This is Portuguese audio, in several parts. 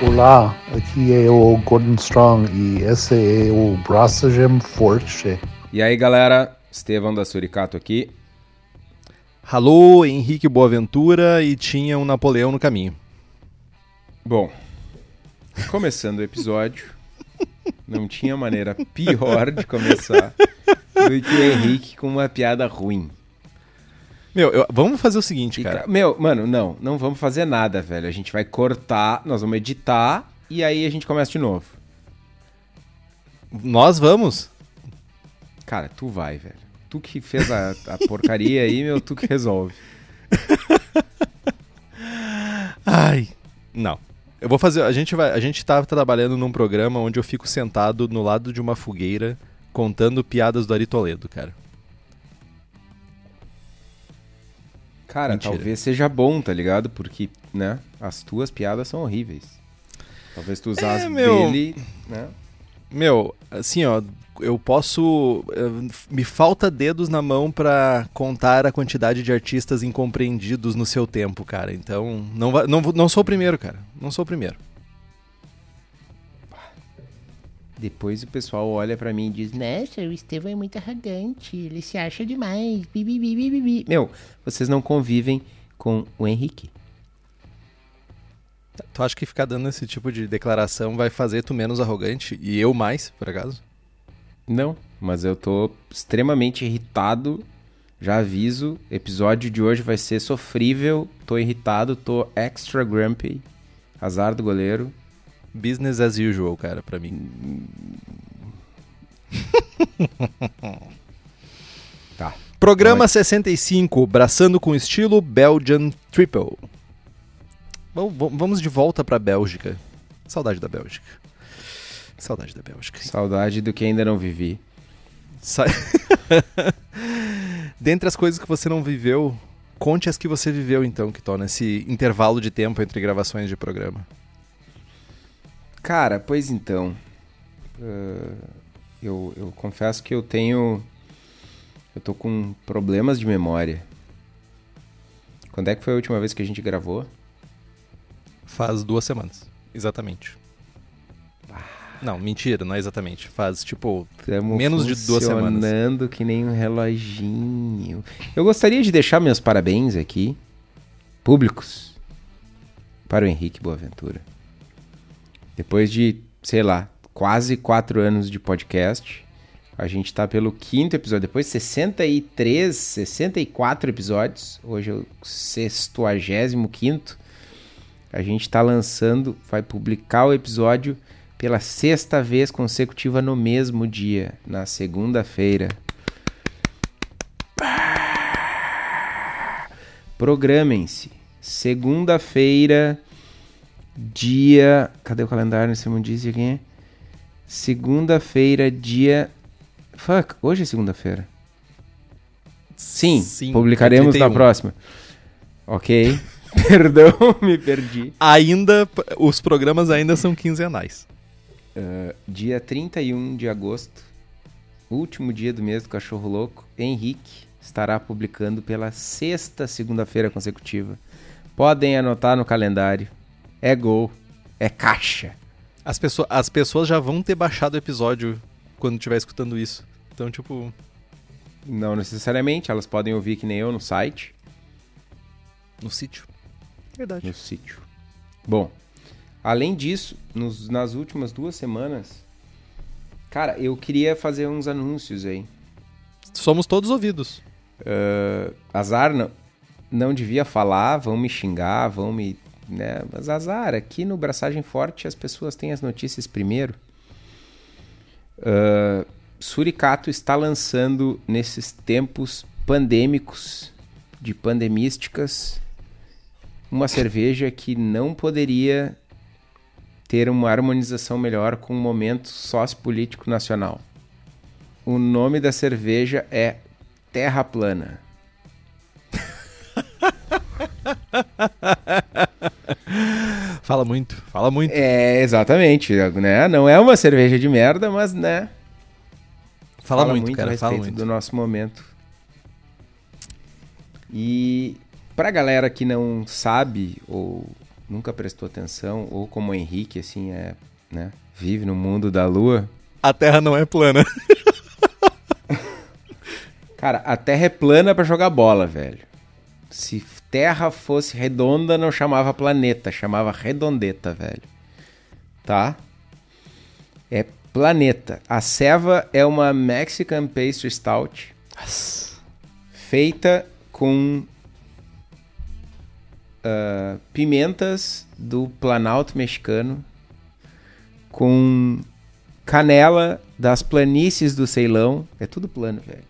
Olá, aqui é o Gordon Strong e esse é o Braçagem Forte. E aí galera, Estevão da Suricato aqui. Alô, Henrique Boaventura e tinha um Napoleão no caminho. Bom, começando o episódio, não tinha maneira pior de começar do que o Henrique com uma piada ruim. Meu, eu- vamos fazer o seguinte, E, cara. ca- Meu, mano, não, não vamos fazer nada, velho. A gente vai cortar, nós vamos editar e aí a gente começa de novo. Nós vamos? Cara, tu vai, velho. Tu que fez a, a porcaria aí, meu, tu que resolve. Ai, não. Eu vou fazer. A gente vai. A gente tá trabalhando num programa onde eu fico sentado no lado de uma fogueira contando piadas do Ari Toledo, cara. Cara, Mentira. talvez seja bom, tá ligado? Porque, né, as tuas piadas são horríveis. Talvez tu usasse É, meu. dele, né? Meu, assim, ó, eu posso. eh, Me falta dedos na mão pra contar a quantidade de artistas incompreendidos no seu tempo, cara. Então, não, não, não sou o primeiro, cara. Não sou o primeiro. Depois o pessoal olha pra mim e diz, Nossa, o Estevão é muito arrogante, ele se acha demais. Bi, bi, bi. meu, vocês não convivem com o Henrique. Tu acha que ficar dando esse tipo de declaração vai fazer tu menos arrogante e eu mais, por acaso? Não, mas eu tô extremamente irritado. Já aviso, episódio de hoje vai ser sofrível. Tô irritado, tô extra grumpy. Azar do goleiro. Business as usual, cara, pra mim. Tá. Programa 65, braçando com estilo Belgian Triple. Vamos- Vamos de volta pra Bélgica. Saudade da Bélgica. Saudade da Bélgica. Saudade do que ainda não vivi. Sa... Dentre as coisas que você não viveu, conte as que você viveu então, que torna esse intervalo de tempo entre gravações de programa. Cara, pois então. eh, eu, eu confesso que eu tenho. Eu tô com problemas de memória. Quando é que foi a última vez que a gente gravou? Faz duas semanas. Exatamente. Não, mentira, não é exatamente. Faz, tipo, Tamo Menos de duas semanas. funcionando que nem um reloginho. Eu gostaria de deixar meus parabéns aqui, públicos, para o Henrique Boaventura. Depois de, sei lá, quase quatro anos de podcast, a gente tá pelo quinto episódio. Depois de 63, 64 episódios, hoje é o 65 quinto. A gente tá lançando, vai publicar o episódio pela sexta vez consecutiva no mesmo dia, na segunda-feira. Programem-se. Segunda-feira, dia. Cadê o calendário? Não disse é? Segunda-feira, dia. Fuck, hoje é segunda-feira. Sim, Sim, publicaremos na 31. próxima. Ok. Perdão, me perdi. ainda os programas ainda são quinzenais. Dia 31 de agosto, último dia do mês do Cachorro Louco, Henrique estará publicando pela sexta segunda-feira consecutiva. Podem anotar no calendário. É gol, é caixa. As, pessoas as pessoas já vão ter baixado o episódio quando estiver escutando isso. Então, tipo, Não necessariamente, elas podem ouvir que nem eu no site, no sítio. Verdade. no sítio. Bom, além disso, nos- nas últimas duas semanas, cara, eu queria fazer uns anúncios aí. Somos todos ouvidos. Ah, azar não, não devia falar, vão me xingar, vão me. Né? Mas azar, aqui no Braçagem Forte as pessoas têm as notícias primeiro. Ah, Suricato está lançando nesses tempos pandêmicos, de pandemísticas, uma cerveja que não poderia ter uma harmonização melhor com o momento sociopolítico nacional. O nome da cerveja é Terra Plana. Fala muito, fala muito. É, exatamente, né? Não é uma cerveja de merda, mas, né? fala, muito, a cara, fala respeito muito. do nosso momento. E pra galera que não sabe ou nunca prestou atenção, ou como o Henrique, assim, é, né? Vive no mundo da lua. A Terra não é plana. Cara, a Terra é plana pra jogar bola, velho. Se Terra fosse redonda, não chamava planeta, chamava redondeta, velho. Tá? É planeta. A ceva é uma Mexican Pastry Stout feita com ah, pimentas do Planalto Mexicano, com canela das planícies do Ceilão. É tudo plano, velho.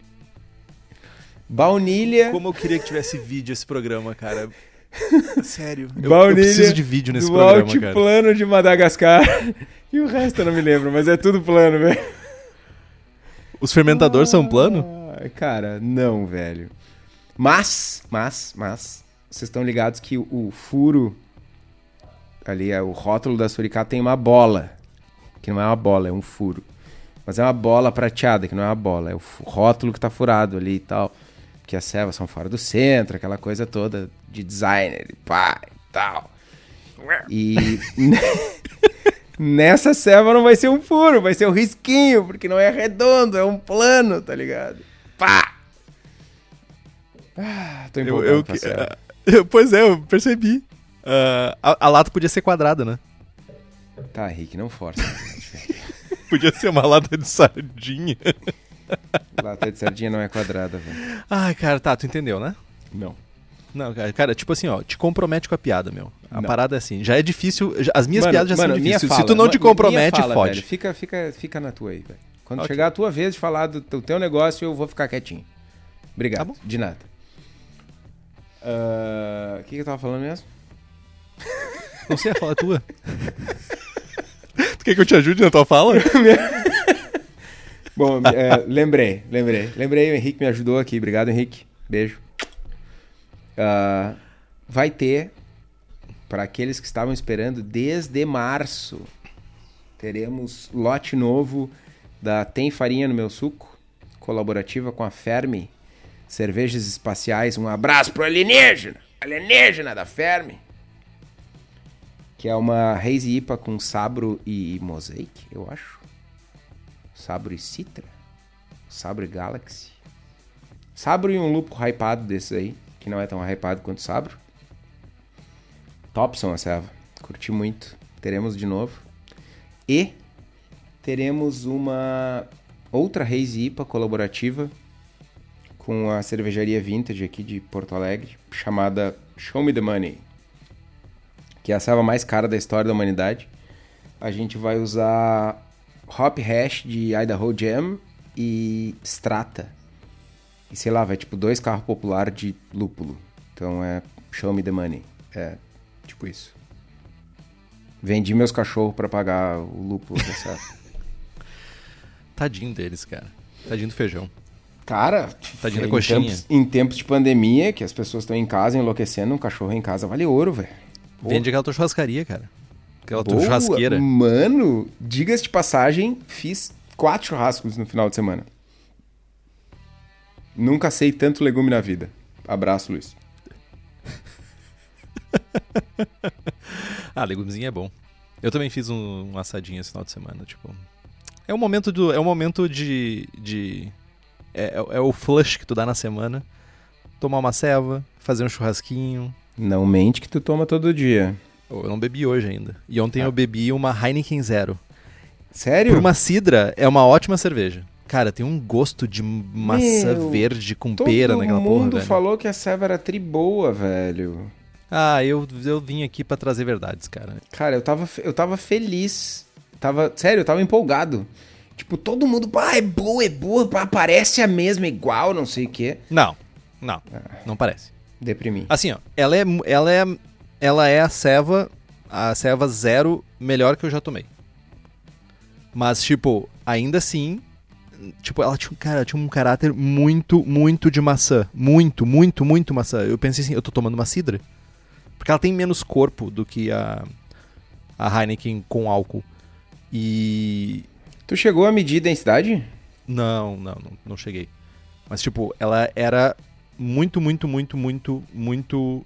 Baunilha. Como eu queria que tivesse vídeo esse programa, cara. Sério. Eu, eu Baunilha preciso de vídeo nesse do programa, cara. altiplano de Madagascar. E o resto eu não me lembro, mas é tudo plano, velho. Os fermentadores são plano? Ah, Cara, não, velho. Mas, mas, mas, vocês estão ligados que o, furo ali, é, o rótulo da suricata tem uma bola. Que não é uma bola, é um furo. Mas é uma bola prateada, que não é uma bola. É o rótulo que tá furado ali e tal. Porque as servas são fora do centro, aquela coisa toda de designer e pá e tal. E nessa serva não vai ser um furo, vai ser um risquinho, porque não é redondo, é um plano, tá ligado? Pá! Ah, tô Eu, empolgado eu, com a serva. eu- pois é, eu percebi. Ah, a, a lata podia ser quadrada, né? Tá, Rick, não força. Podia ser uma lata de sardinha. Lata de sardinha não é quadrada, velho. Ai, cara, tá, tu entendeu, né? Não. Não, cara, cara, tipo assim, ó, te compromete com a piada, meu. A Não. parada é assim, já é difícil, já- as minhas Mano, piadas já mano, são difíceis. fala, Se tu não te compromete, fala, fode. velho. Fica, fica, fica na tua aí, velho. Quando Ok. chegar a tua vez de falar do teu, teu negócio, eu vou ficar quietinho. Obrigado. Tá. De nada. Ah, O que, que eu tava falando mesmo? Não sei a fala é tua. tu quer que eu te ajude na tua fala? Bom, é, lembrei, lembrei. Lembrei, o Henrique me ajudou aqui. Obrigado, Henrique. Beijo. Ah, vai ter, para aqueles que estavam esperando, desde março, teremos lote novo da Tem Farinha no Meu Suco, colaborativa com a Fermi, Cervejas Espaciais. Um abraço pro alienígena, alienígena da Fermi. Que é uma Hazy IPA com sabro e mosaic, eu acho. Sabro e Citra? Sabro e Galaxy? Sabro e um lúpulo hypado desses aí, que não é tão hypado quanto Sabro. Topson a serva. Curti muito. Teremos de novo. E teremos uma outra Haze IPA colaborativa com a cervejaria Vintage aqui de Porto Alegre, chamada Show Me The Money, que é a serva mais cara da história da humanidade. A gente vai usar Hop Hash de Idaho Jam e Strata. E sei lá, vai tipo dois carros popular de lúpulo. Então é Show Me The Money. É tipo isso. Vendi meus cachorros pra pagar o lúpulo dessa. Tadinho deles, cara. Tadinho do feijão. Cara, Tadinho da em coxinha. tempos, em tempos de pandemia, que as pessoas estão em casa enlouquecendo, um cachorro em casa vale ouro, velho. Vende aquela tua churrascaria, cara. Aquela boa. churrasqueira. Mano, diga-se de passagem, fiz quatro churrascos no final de semana. Nunca sei tanto legume na vida. Abraço, Luiz. Ah, legumezinho é bom. Eu também fiz um, um assadinho esse final de semana, tipo. É um momento do, é um momento de, de é, é- é o flush que tu dá na semana. Tomar uma ceva, fazer um churrasquinho. Não mente que tu toma todo dia. Eu não bebi hoje ainda. E ontem Ah. eu bebi uma Heineken Zero. Sério? Por uma cidra, é uma ótima cerveja. Cara, tem um gosto de maçã Meu, verde com Todo pera naquela porra, mundo velho. falou que a serva era tri boa, velho. Ah, eu, eu vim aqui pra trazer verdades, cara. Cara, eu tava, eu tava feliz. Tava, sério, eu tava empolgado. Tipo, todo mundo, ah, é boa, é boa, parece a mesma, igual, não sei o quê. Não, não, Ah. não parece. Deprimi. Assim, ó, ela é, ela é, ela é a ceva, a ceva zero melhor que eu já tomei. Mas, tipo, ainda assim, tipo, ela tinha, um- cara, tinha um caráter muito, muito de maçã. Muito, muito, muito maçã. Eu pensei assim, eu tô tomando uma cidra. Porque ela tem menos corpo do que a, a Heineken com álcool. E... Tu chegou a medir densidade? Não, não, não, não cheguei. Mas, tipo, ela era muito, muito, muito, muito, muito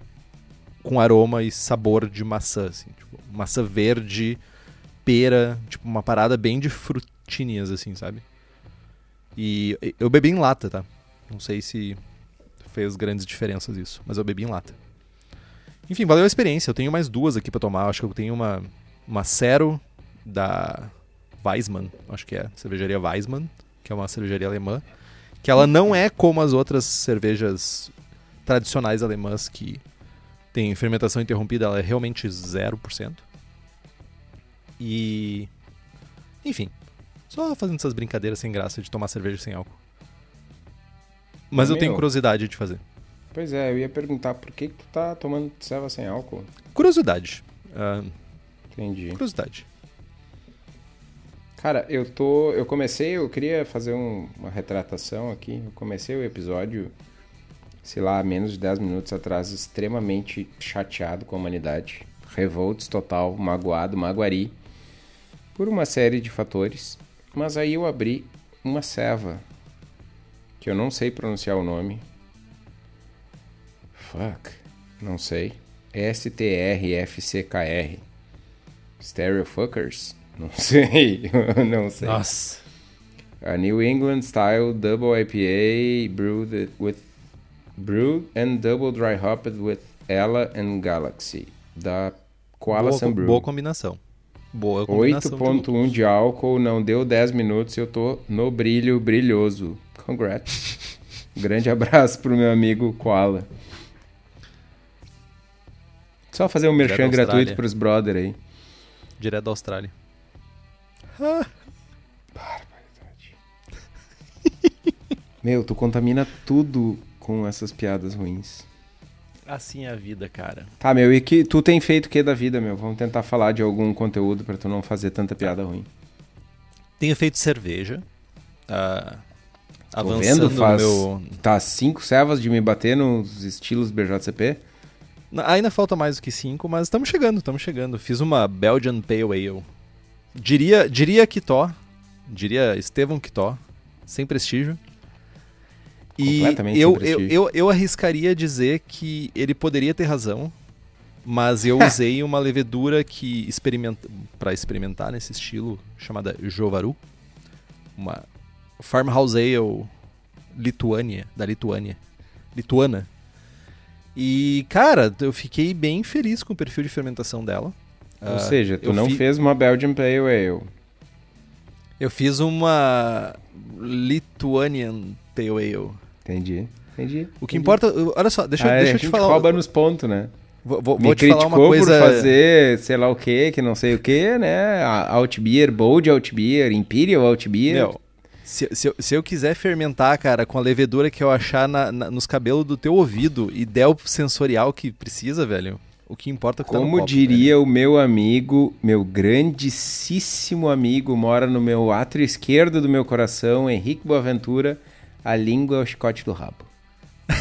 com aroma e sabor de maçã, assim, tipo, maçã verde, pera, tipo uma parada bem de frutinhas assim, sabe? E eu bebi em lata, tá? Não sei se fez grandes diferenças isso, mas eu bebi em lata. Enfim, valeu a experiência. Eu tenho mais duas aqui pra tomar. Acho que eu tenho uma uma Cero da Weissmann, acho que é, cervejaria Weissmann, que é uma cervejaria alemã, que ela não é como as outras cervejas tradicionais alemãs que tem fermentação interrompida, ela é realmente 0%. E enfim, só fazendo essas brincadeiras sem graça de tomar cerveja sem álcool. Mas eu tenho Meu. curiosidade de fazer. Pois é, eu ia perguntar por que, que tu tá tomando serva sem álcool. Curiosidade. Ah, Entendi. curiosidade. Cara, eu tô. Eu comecei, eu queria fazer um- uma retratação aqui. Eu comecei o episódio, sei lá, menos de 10 minutos atrás, extremamente chateado com a humanidade. Revolts total, magoado, maguari. Por uma série de fatores. Mas aí eu abri uma ceva. Que eu não sei pronunciar o nome. Fuck. Não sei. S-T-R-F-C-K-R. Stereofuckers? Não sei. não sei. Nossa. A New England Style Double IPA brewed it with brewed and double dry hopped with Ella and Galaxy da Koala boa, Sun Brew. boa combinação. Boa combinação. de 8.1 lúpulos. de álcool, não deu 10 minutos e eu tô no brilho brilhoso. Congrats. Grande abraço pro meu amigo Koala. Só fazer um merchan gratuito pros brother aí. Direto da Austrália. Meu, tu contamina tudo com essas piadas ruins. Assim é a vida, cara. Tá, meu, e que tu tem feito o que da vida, meu? Vamos tentar falar de algum conteúdo pra tu não fazer tanta piada ruim. Tenho feito cerveja. ah, Tô avançando vendo, faz... meu. Tá cinco servas de me bater nos estilos BJCP? Ainda falta mais do que cinco, mas estamos chegando, estamos chegando. Fiz uma Belgian Pale Ale. Diria, diria Kitó. Diria Estevão Kitó. Sem prestígio. E Completamente eu, eu, eu, eu arriscaria dizer que ele poderia ter razão, mas eu usei uma levedura que experimenta para experimentar nesse estilo chamada Jovaru, uma Farmhouse Ale Lituânia, da Lituânia, lituana. E cara, eu fiquei bem feliz com o perfil de fermentação dela. Ou Ah, seja, tu não fi- fez uma Belgian Pale Ale. Eu fiz uma Lithuanian Pale Ale. Entendi. Entendi. O que importa, olha só, deixa, ah, deixa a eu te gente falar. rouba nos pontos, né? Vou, vou, Me vou te falar criticou uma coisa. por fazer sei lá o que, que não sei o que, né? A- Alt Beer, Bold Alt Beer, Imperial Alt Beer. Meu, se, se, eu, se eu quiser fermentar, cara, com a levedura que eu achar na- na- nos cabelos do teu ouvido e der o sensorial que precisa, velho, o que importa é que tá no Como copo, diria o meu amigo, meu grandíssimo amigo, mora no meu átrio esquerdo do meu coração, Henrique Boaventura, a língua é o chicote do rabo.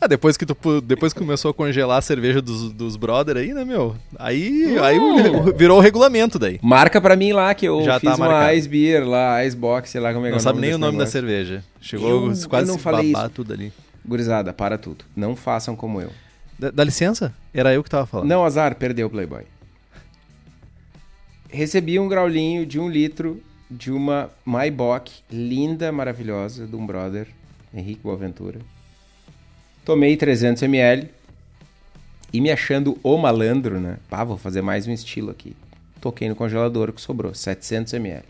ah, depois que, tu, depois que começou a congelar a cerveja dos, dos brother aí, né, meu? Aí, aí o- virou o regulamento daí. Marca pra mim lá que eu Já fiz tá uma marcado. Ice Beer lá, Ice Box, sei lá como é que Não é sabe nem o nome da negócio. cerveja. Chegou Eu- quase eu não falei babar isso. tudo ali. Gurizada, para tudo. Não façam como eu. Dá, dá licença? Era eu que tava falando. Não, azar, perdeu o Playboy. Recebi um graulinho de um litro de uma Maibach linda, maravilhosa, de um brother, Henrique Boaventura. Tomei 300ml e me achando o malandro, né? Pá, vou fazer mais um estilo aqui. Toquei no congelador, que sobrou, 700ml.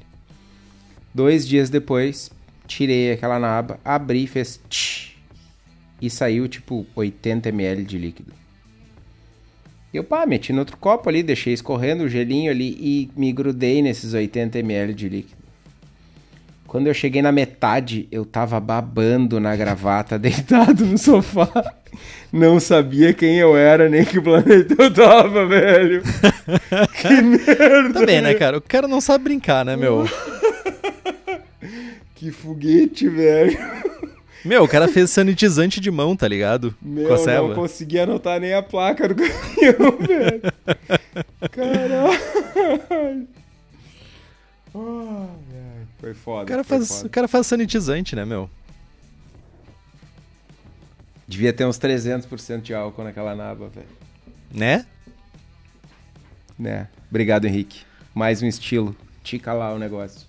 Dois dias depois, tirei aquela naba, abri fez tch, e saiu tipo 80ml de líquido. E eu, pá, meti no outro copo ali, deixei escorrendo o gelinho ali e me grudei nesses 80ml de líquido. Quando eu cheguei na metade, eu tava babando na gravata, deitado no sofá. Não sabia quem eu era, nem que planeta eu tava, velho. que merda. Tá bem, né, cara? O cara não sabe brincar, né, meu? Que foguete, velho. Meu, o cara fez sanitizante de mão, tá ligado? Meu, Com a não consegui anotar nem a placa do caminhão, velho. Caralho. Ai, foi foda. O cara, foi faz, foda. o cara faz sanitizante, né, meu? Devia ter uns 300% de álcool naquela naba, velho. Né? Né? Obrigado, Henrique. Mais um estilo. Tica lá o negócio.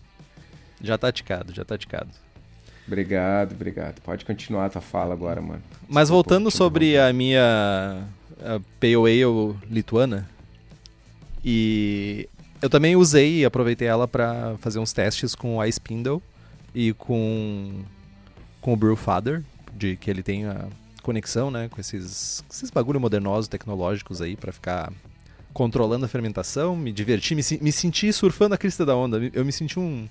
Já tá ticado, já tá ticado. Obrigado, obrigado. Pode continuar a tua fala agora, mano. Mas Desculpa, voltando sobre a minha a Pale Ale lituana, e eu também usei e aproveitei ela para fazer uns testes com o Ice Spindle e com, com o Brewfather, de que ele tem a conexão né, com esses, esses bagulho modernosos tecnológicos aí para ficar controlando a fermentação, me divertir, me, me senti surfando a crista da onda. Eu me senti um,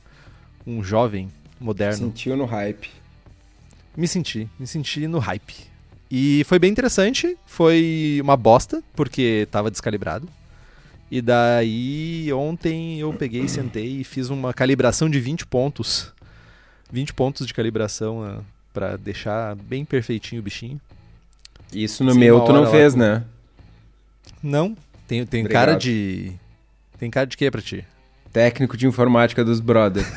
um jovem moderno. Sentiu no hype. Me senti, me senti no hype. E foi bem interessante, foi uma bosta, porque tava descalibrado. E daí, ontem eu peguei, sentei e fiz uma calibração de 20 pontos. 20 pontos de calibração ah, pra deixar bem perfeitinho o bichinho. Isso no Sim, meu tu não fez, com- né? Não, tem, tem Obrigado. cara de... Tem cara de quê pra ti? Técnico de informática dos brother.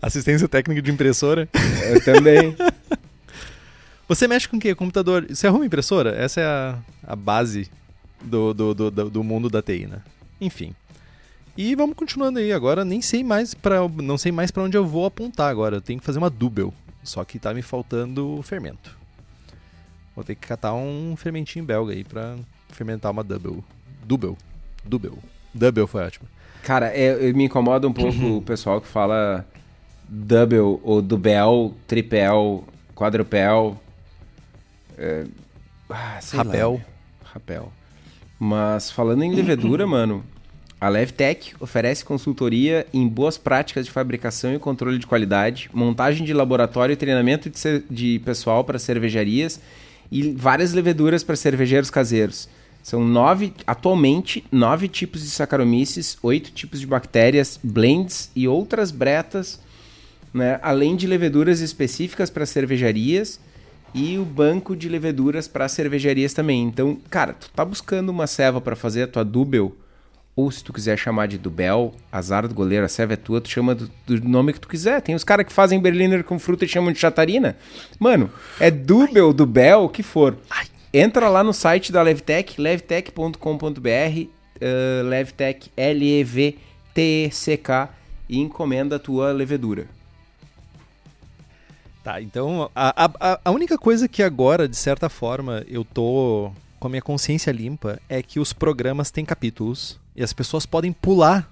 Assistência técnica de impressora? Eu também. Você mexe com o quê? Computador? Você arruma impressora? Essa é a, a base do, do, do, do- do mundo da TI, né? Enfim. E vamos continuando aí. Agora nem sei mais para não sei mais para onde eu vou apontar agora. Eu tenho que fazer uma double. Só que tá me faltando fermento. Vou ter que catar um fermentinho belga aí pra fermentar uma double. Double. Double. Double foi ótimo. Cara, é- eu- me incomoda um pouco o pessoal que fala double ou dubel, tripel, quadrupel. É... Ah, sei lá, Rapel. meu. Rapel. Mas falando em levedura, mano, a Levtech oferece consultoria em boas práticas de fabricação e controle de qualidade, montagem de laboratório e treinamento de, de pessoal para cervejarias e várias leveduras para cervejeiros caseiros. São nove, atualmente, nove tipos de Saccharomyces, oito tipos de bactérias, blends e outras bretas, né? além de leveduras específicas para cervejarias e o banco de leveduras para cervejarias também. Então, cara, tu tá buscando uma ceva para fazer a tua dubel, ou se tu quiser chamar de dubel, azar do goleiro, a ceva é tua, tu chama do, do nome que tu quiser. Tem os caras que fazem Berliner com fruta e chamam de chatarina. Mano, é dubel, dubel, o que for. Entra lá no site da Levtech, levtech.com.br, uh, Levtech, L-E-V-T-E-C-K, e encomenda a tua levedura. Tá, então a, a, a única coisa que agora, de certa forma, eu tô com a minha consciência limpa é que os programas têm capítulos e as pessoas podem pular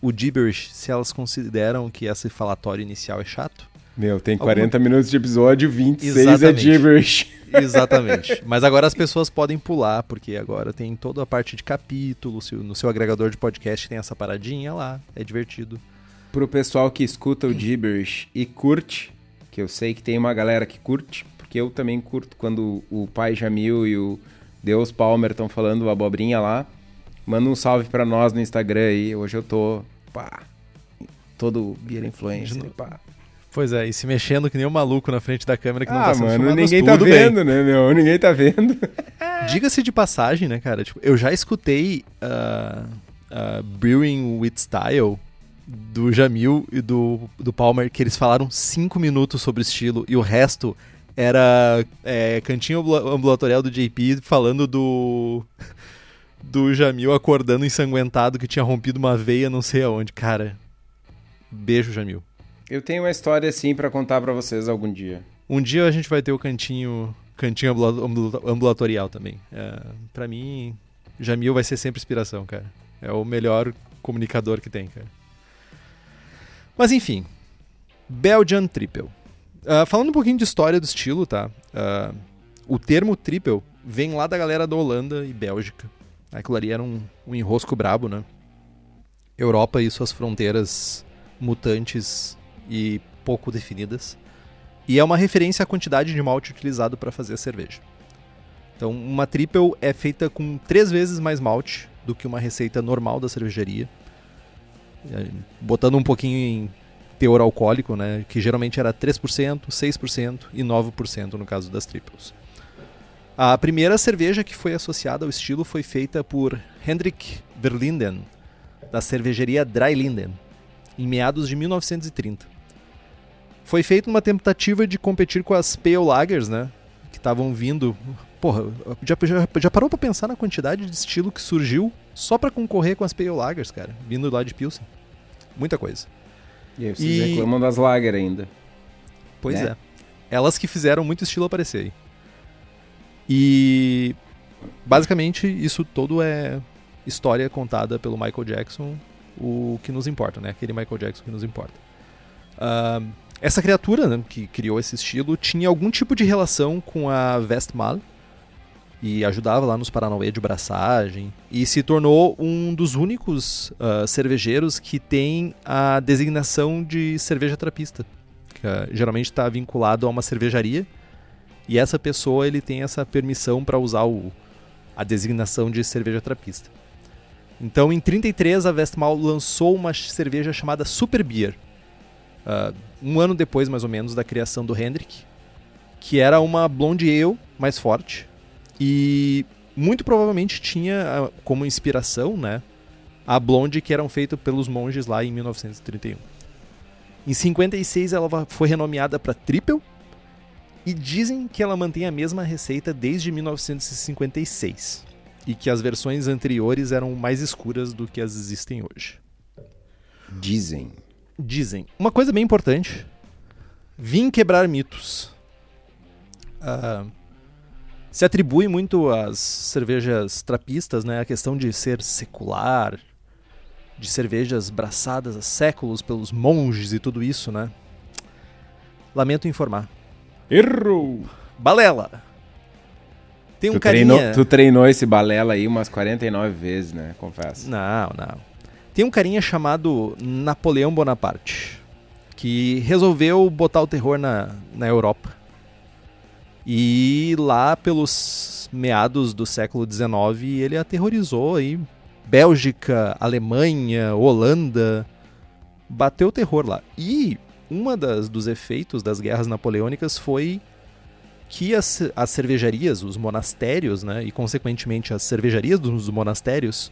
o gibberish se elas consideram que esse falatório inicial é chato. Meu, tem Alguma- 40 minutos de episódio, 26 é Exatamente. gibberish. Exatamente. Mas agora as pessoas podem pular, porque agora tem toda a parte de capítulo, no seu agregador de podcast tem essa paradinha lá, é divertido. Pro pessoal que escuta o gibberish e curte, que eu sei que tem uma galera que curte, porque eu também curto quando o pai Jamil e o Deus Palmer estão falando abobrinha lá. Manda um salve pra nós no Instagram aí. Hoje eu tô, pá, todo beer influencer, pá. Pois é, e se mexendo que nem um maluco na frente da câmera que não Ah, tá sendo mano, filmado, ninguém tá tudo bem. vendo, né, meu? Ninguém tá vendo. Diga-se de passagem, né, cara? Tipo, eu já escutei ah, ah, Brewing with Style do Jamil e do, do Palmer, que eles falaram cinco minutos sobre estilo e o resto era é, cantinho ambula- ambulatorial do JP falando do. do Jamil acordando ensanguentado que tinha rompido uma veia não sei aonde. Cara, beijo, Jamil. Eu tenho uma história assim pra contar pra vocês algum dia. Um dia a gente vai ter o cantinho, cantinho ambula- ambula- ambulatorial também. É, para mim, Jamil vai ser sempre inspiração, cara. É o melhor comunicador que tem, cara. Mas enfim, Belgian Triple. Ah, falando um pouquinho de história do estilo, tá? Ah, o termo triple vem lá da galera da Holanda e Bélgica. Aquilo ali era um, um enrosco brabo, né? Europa e suas fronteiras mutantes e pouco definidas. E é uma referência à quantidade de malte utilizado para fazer a cerveja. Então, uma triple é feita com três vezes mais malte do que uma receita normal da cervejaria. Botando um pouquinho em teor alcoólico, né, que geralmente era 3%, 6% e 9% no caso das triples. A primeira cerveja que foi associada ao estilo foi feita por Hendrik Verlinden, da cervejaria Dry Linden, em meados de 1930. Foi feita uma tentativa de competir com as Pale Lagers, né? Que estavam vindo. Porra, já, já, já parou pra pensar na quantidade de estilo que surgiu só pra concorrer com as Pale Lagers, cara? Vindo lá de Pilsen. Muita coisa. E aí vocês E- reclamam das lager ainda. Pois Né? é. Elas que fizeram muito estilo aparecer aí. E basicamente isso todo é história contada pelo Michael Jackson, o que nos importa, né? Aquele Michael Jackson que nos importa. Ah, essa criatura né, que criou esse estilo tinha algum tipo de relação com a Vestmal e ajudava lá nos Paranauê de braçagem e se tornou um dos únicos ah, cervejeiros que tem a designação de cerveja trapista que ah, geralmente está vinculado a uma cervejaria e essa pessoa ele tem essa permissão para usar o, a designação de cerveja trapista. Então, em 33, a Westmahl lançou uma cerveja chamada Super Beer, ah, um ano depois, mais ou menos, da criação do Hendrick, que era uma blonde ale mais forte e muito provavelmente tinha ah, como inspiração, né, a blonde que eram feitas pelos monges lá em 1931. Em 56 ela foi renomeada para Triple e dizem que ela mantém a mesma receita desde 1956 e que as versões anteriores eram mais escuras do que as existem hoje. Dizem. Dizem. Uma coisa bem importante: vim quebrar mitos. Ah, se atribui muito às cervejas trapistas, né? A questão de ser secular, de cervejas braçadas há séculos pelos monges e tudo isso, né? Lamento informar. Errou! Balela! Tem um tu, carinha... treinou, tu treinou esse balela aí umas 49 vezes, né? Confesso. Não, não. Tem um carinha chamado Napoleão Bonaparte que resolveu botar o terror na, na Europa. E lá pelos meados do século XIX ele aterrorizou aí Bélgica, Alemanha, Holanda, bateu o terror lá. E uma das dos efeitos das guerras napoleônicas foi que as, as cervejarias, os monastérios, né, e consequentemente as cervejarias dos monastérios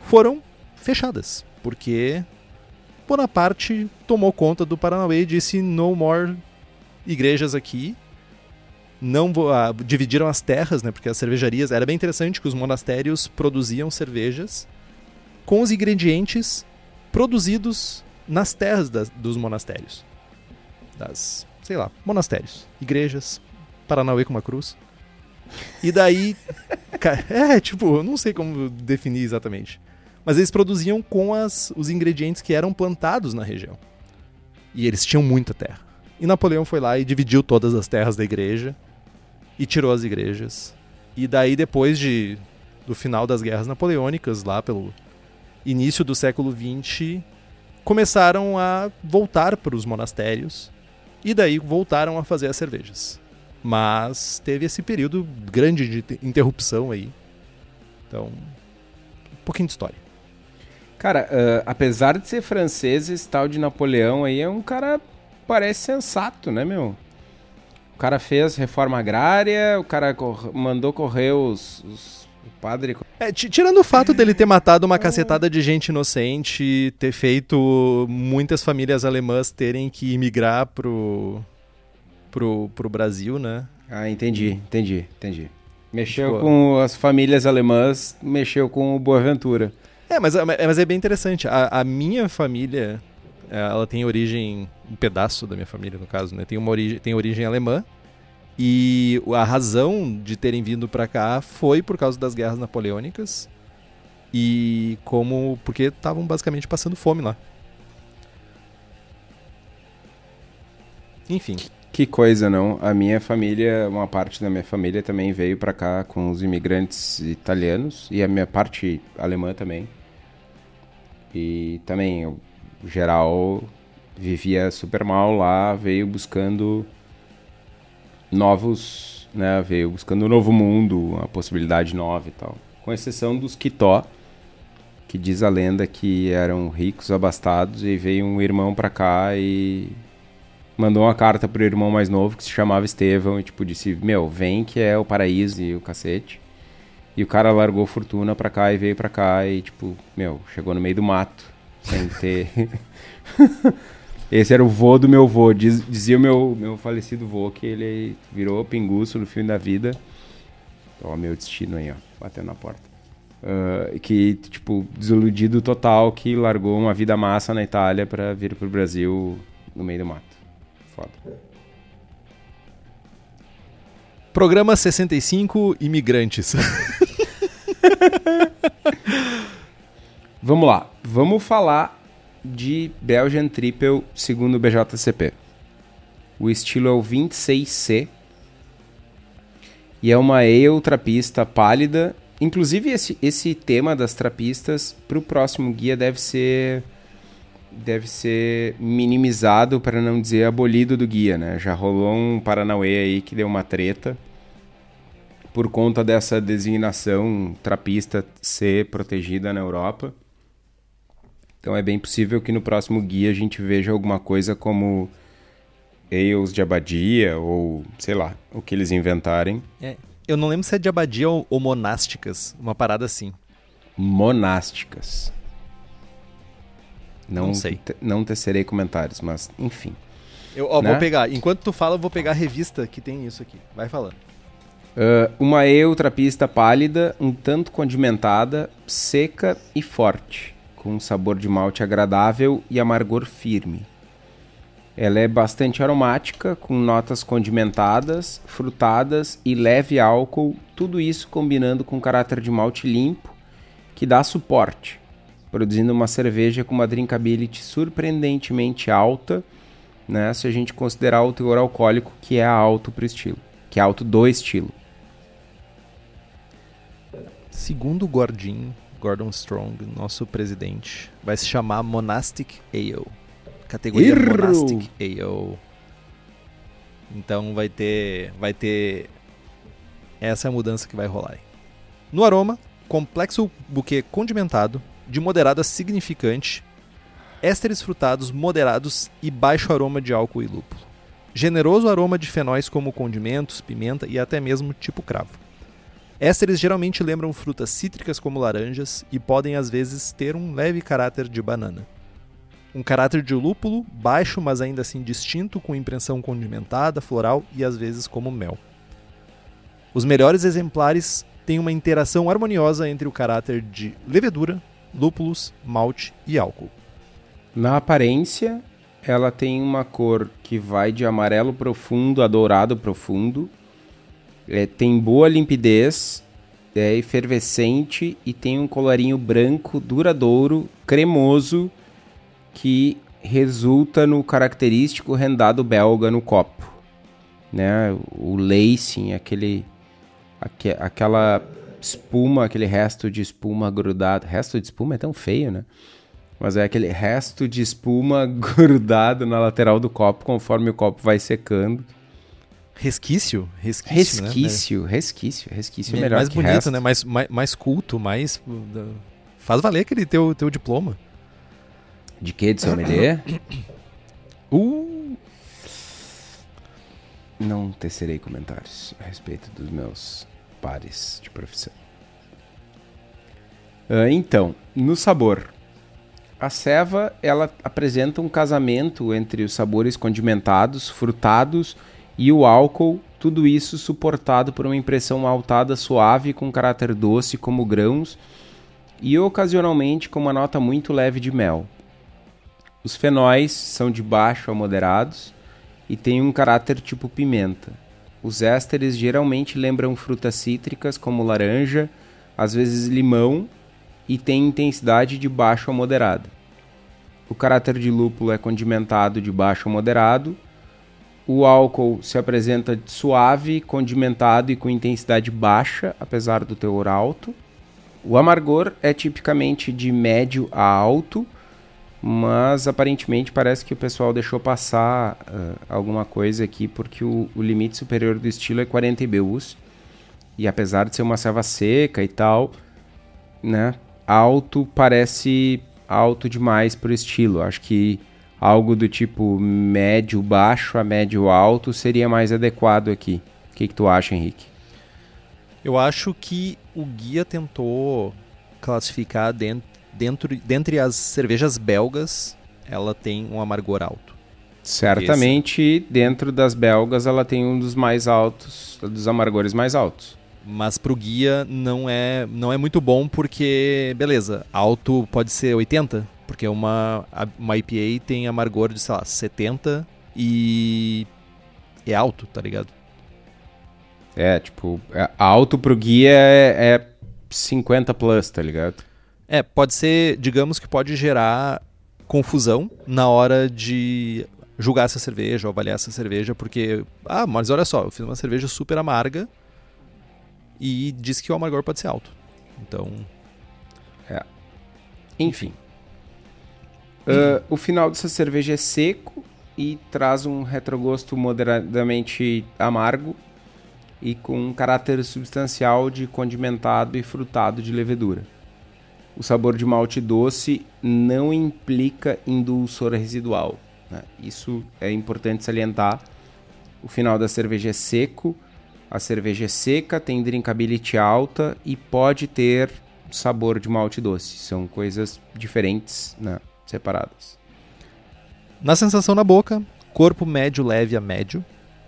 foram fechadas, porque Bonaparte tomou conta do Paranauê e disse no more igrejas aqui. Não ah, dividiram as terras, né? Porque as cervejarias era bem interessante que os monastérios produziam cervejas com os ingredientes produzidos nas terras das- dos monastérios, das, sei lá, monastérios, igrejas, Paranauê com uma cruz. E daí, é tipo, eu não sei como definir exatamente. Mas eles produziam com as, os ingredientes que eram plantados na região. E eles tinham muita terra. E Napoleão foi lá e dividiu todas as terras da igreja e tirou as igrejas. E daí, depois de, do final das guerras napoleônicas, lá pelo início do século XX, começaram a voltar para os monastérios e daí voltaram a fazer as cervejas. Mas teve esse período grande de te- interrupção aí. Então, um pouquinho de história. Cara, ah, apesar de ser francês, esse tal de Napoleão aí é um cara parece sensato, né, meu? O cara fez reforma agrária, o cara cor- mandou correr os, os o padre. É, ti- tirando o fato dele ter matado uma cacetada de gente inocente, ter feito muitas famílias alemãs terem que imigrar pro, pro, pro Brasil, né? Ah, entendi, entendi, entendi. Mexeu com as famílias alemãs, mexeu com o Boaventura. É, mas, é- mas é bem interessante. A, a minha família, é, ela tem origem, um pedaço da minha família, no caso, né? Tem, uma origem, tem origem alemã. E a razão de terem vindo pra cá foi por causa das guerras napoleônicas. E como. Porque estavam basicamente passando fome lá. Enfim. Que coisa, não? A minha família, uma parte da minha família também veio pra cá com os imigrantes italianos e a minha parte alemã também. E também, o geral vivia super mal lá, veio buscando novos, né? Veio buscando um novo mundo, uma possibilidade nova e tal. Com exceção dos Quitó, que diz a lenda que eram ricos, abastados, e veio um irmão pra cá e mandou uma carta pro irmão mais novo que se chamava Estevão e tipo disse, meu, vem que é o paraíso e o cacete. E o cara largou fortuna pra cá e veio pra cá e tipo, meu, chegou no meio do mato, sem ter Esse era o vô do meu vô. Diz- dizia o meu, meu falecido vô que ele virou pinguço no fim da vida. Ó, meu destino aí, ó. Batendo na porta. Ah, que, tipo, desiludido total, que largou uma vida massa na Itália pra vir pro Brasil no meio do mato. Foda. Programa 65 Imigrantes. Vamos lá. Vamos falar de Belgian Triple segundo o BJCP. O estilo é o 26C. E é uma ale trapista pálida. Inclusive, esse, esse tema das trapistas para o próximo guia deve ser deve ser minimizado para não dizer abolido do guia, né? Já rolou um Paranauê aí que deu uma treta por conta dessa designação trapista ser protegida na Europa. Então é bem possível que no próximo guia a gente veja alguma coisa como ales de abadia ou sei lá, o que eles inventarem. É, eu não lembro se é de abadia ou, ou monásticas, uma parada assim. monásticas. Não, Não sei. te- não tecerei comentários, mas enfim. Eu ó, Né? vou pegar, enquanto tu fala, eu vou pegar a revista que tem isso aqui. Vai falando. Ah, uma ale trapista pálida, um tanto condimentada, seca e forte, com um sabor de malte agradável e amargor firme. Ela é bastante aromática, com notas condimentadas, frutadas e leve álcool, tudo isso combinando com caráter de malte limpo, que dá suporte, produzindo uma cerveja com uma drinkability surpreendentemente alta, né, se a gente considerar o teor alcoólico que é alto para o estilo, que é alto do estilo. Segundo o Gordinho, Gordon Strong, nosso presidente, vai se chamar Monastic Ale. Categoria Erro! Monastic Ale. Então vai ter, vai ter essa é a mudança que vai rolar. aí. No aroma, complexo buquê condimentado, de moderada significante, ésteres frutados moderados e baixo aroma de álcool e lúpulo. Generoso aroma de fenóis como condimentos, pimenta e até mesmo tipo cravo. Ésteres geralmente lembram frutas cítricas como laranjas e podem às vezes ter um leve caráter de banana. Um caráter de lúpulo baixo, mas ainda assim distinto, com impressão condimentada, floral e às vezes como mel. Os melhores exemplares têm uma interação harmoniosa entre o caráter de levedura, lúpulos, malte e álcool. Na aparência, ela tem uma cor que vai de amarelo profundo a dourado profundo. É, tem boa limpidez, é efervescente e tem um colorinho branco, duradouro, cremoso, que resulta no característico rendado belga no copo. Né? O lacing, aquele, aque- aquela espuma, aquele resto de espuma grudado. Resto de espuma é tão feio, né? Mas é aquele resto de espuma grudado na lateral do copo conforme o copo vai secando. Resquício? Resquício, né? Resquício, resquício, resquício é melhor mais que bonito, resto. né? Mais, mais, mais culto, mais. uh, Faz valer aquele teu, teu diploma. De que? De sommelier? Uh! Não tecerei comentários a respeito dos meus pares de profissão. Ah, então, no sabor. A ceva, ela apresenta um casamento entre os sabores condimentados, frutados e o álcool, tudo isso suportado por uma impressão maltada suave com caráter doce como grãos e ocasionalmente com uma nota muito leve de mel. Os fenóis são de baixo a moderados e têm um caráter tipo pimenta. Os ésteres geralmente lembram frutas cítricas como laranja, às vezes limão, e têm intensidade de baixo a moderada. O caráter de lúpulo é condimentado de baixo a moderado. O álcool se apresenta suave, condimentado e com intensidade baixa, apesar do teor alto. O amargor é tipicamente de médio a alto, mas aparentemente parece que o pessoal deixou passar ah, alguma coisa aqui, porque o, o limite superior do estilo é 40 IBUs. E apesar de ser uma selva seca e tal, né, alto parece alto demais pro estilo. Acho que algo do tipo médio baixo a médio alto seria mais adequado aqui. O que, que tu acha, Henrique? Eu acho que o guia tentou classificar dentro, dentro dentre as cervejas belgas, ela tem um amargor alto. Certamente, dentro das belgas, ela tem um dos mais altos, dos amargores mais altos. Mas pro guia não é, não é muito bom porque, beleza, alto pode ser 80, porque uma, uma IPA tem amargor de, sei lá, 70 e é alto, tá ligado? É, tipo, é, alto pro guia é, é 50 plus, tá ligado? É, pode ser, digamos que pode gerar confusão na hora de julgar essa cerveja ou avaliar essa cerveja, porque, ah, mas olha só, eu fiz uma cerveja super amarga e disse que o amargor pode ser alto. Então. É. Enfim. Uh, o final dessa cerveja é seco e traz um retrogosto moderadamente amargo e com um caráter substancial de condimentado e frutado de levedura. O sabor de malte doce não implica indulsor residual. Né? Isso é importante salientar. O final da cerveja é seco a cerveja é seca, tem drinkability alta e pode ter sabor de malte doce. São coisas diferentes, né? Separadas. Na sensação na boca, corpo médio leve a médio,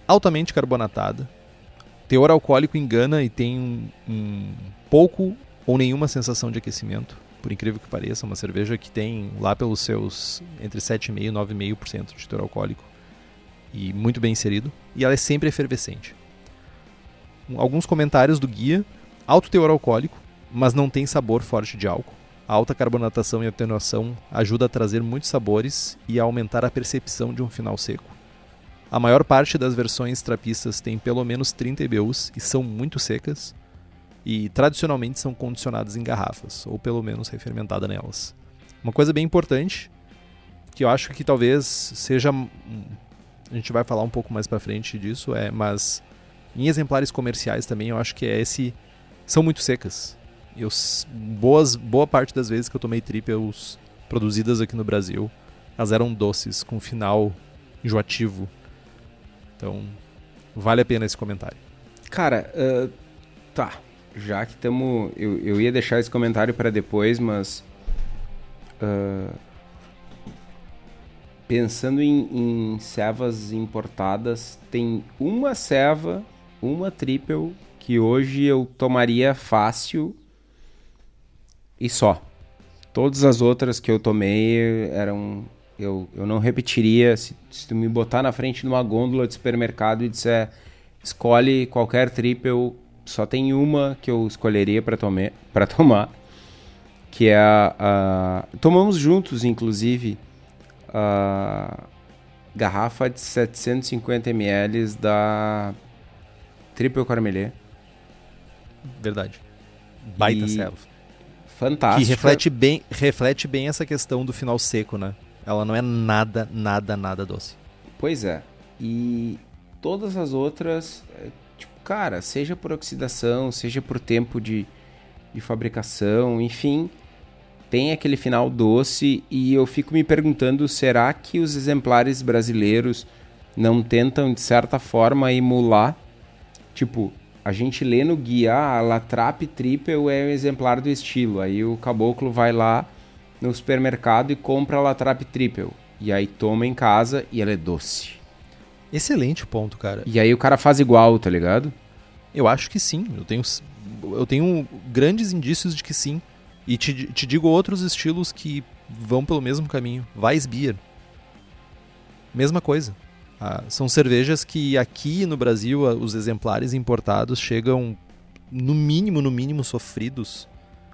altamente carbonatada. Teor alcoólico engana e tem um, um pouco ou nenhuma sensação de aquecimento. Por incrível que pareça, uma cerveja que tem lá pelos seus entre 7,5% e 9,5% de teor alcoólico. E muito bem inserido. E ela é sempre efervescente alguns comentários do guia. Alto teor alcoólico, mas não tem sabor forte de álcool. A alta carbonatação e atenuação ajuda a trazer muitos sabores e a aumentar a percepção de um final seco. A maior parte das versões trapistas tem pelo menos 30 IBUs e são muito secas, e tradicionalmente são condicionadas em garrafas, ou pelo menos refermentada nelas. Uma coisa bem importante, que eu acho que talvez seja. A gente vai falar um pouco mais para frente disso, é, mas em exemplares comerciais também, eu acho que é esse. São muito secas. Eu, boas, boa parte das vezes que eu tomei triples produzidas aqui no Brasil, elas eram doces, com final enjoativo. Então, vale a pena esse comentário. Cara, uh, tá. Já que estamos. Eu, eu ia deixar esse comentário para depois, mas. Uh, pensando em, em importadas, tem uma ceva uma triple que hoje eu tomaria fácil e só. Todas as outras que eu tomei eram. Eu, eu não repetiria. Se, se tu me botar na frente de uma gôndola de supermercado e disser escolhe qualquer triple, só tem uma que eu escolheria para tomar. Que é a, a. Tomamos juntos, inclusive, a garrafa de 750 ml da Triple Carmelê. Verdade. Baita e... Fantástico. Que reflete bem, reflete bem essa questão do final seco, né? Ela não é nada, nada, nada doce. Pois é. E todas as outras, é, tipo, cara, seja por oxidação, seja por tempo de, de fabricação, enfim, tem aquele final doce e eu fico me perguntando, será que os exemplares brasileiros não tentam de certa forma emular Tipo, a gente lê no guia, ah, a Latrap Triple é um exemplar do estilo. Aí o caboclo vai lá no supermercado e compra a Latrap Triple. E aí toma em casa e ela é doce. Excelente ponto, cara. E aí o cara faz igual, tá ligado? Eu acho que sim. Eu tenho, eu tenho grandes indícios de que sim. E te, te digo outros estilos que vão pelo mesmo caminho. Weissbier. Mesma coisa. Ah, são cervejas que aqui no Brasil os exemplares importados chegam no mínimo, no mínimo sofridos.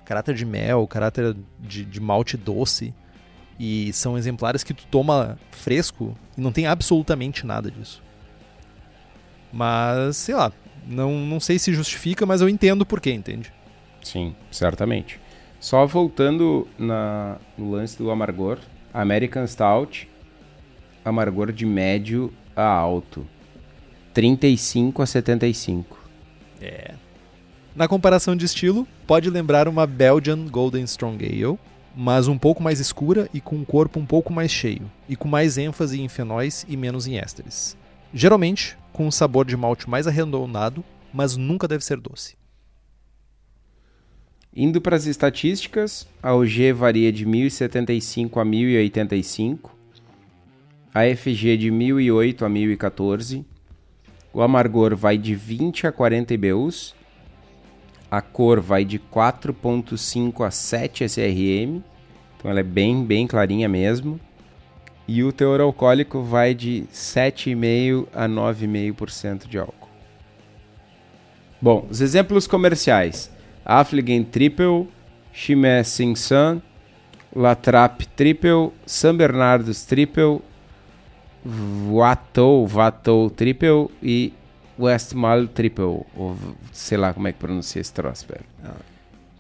Caráter de mel, caráter de, de malte doce. E são exemplares que tu toma fresco e não tem absolutamente nada disso. Mas, sei lá, não, não sei se justifica, mas eu entendo por quê, entende? Sim, certamente. Só voltando na, no lance do amargor, American Stout amargor de médio a alto. 35 a 75. É. Na comparação de estilo, pode lembrar uma Belgian Golden Strong Ale, mas um pouco mais escura e com um corpo um pouco mais cheio, e com mais ênfase em fenóis e menos em ésteres. Geralmente, com um sabor de malte mais arredondado, mas nunca deve ser doce. Indo para as estatísticas, a OG varia de 1075 a 1085, A FG de 1008 a 1014. O amargor vai de 20 a 40 IBUs. A cor vai de 4.5 a 7 SRM. Então ela é bem, bem clarinha mesmo. E o teor alcoólico vai de 7,5 a 9,5% de álcool. Bom, os exemplos comerciais. Affligen Triple, Chimay Sun, Latrap Triple, San Bernardo's Triple, Vatou, Vatou Triple e Westmalle Triple. Ou sei lá como é que pronuncia esse troço, velho.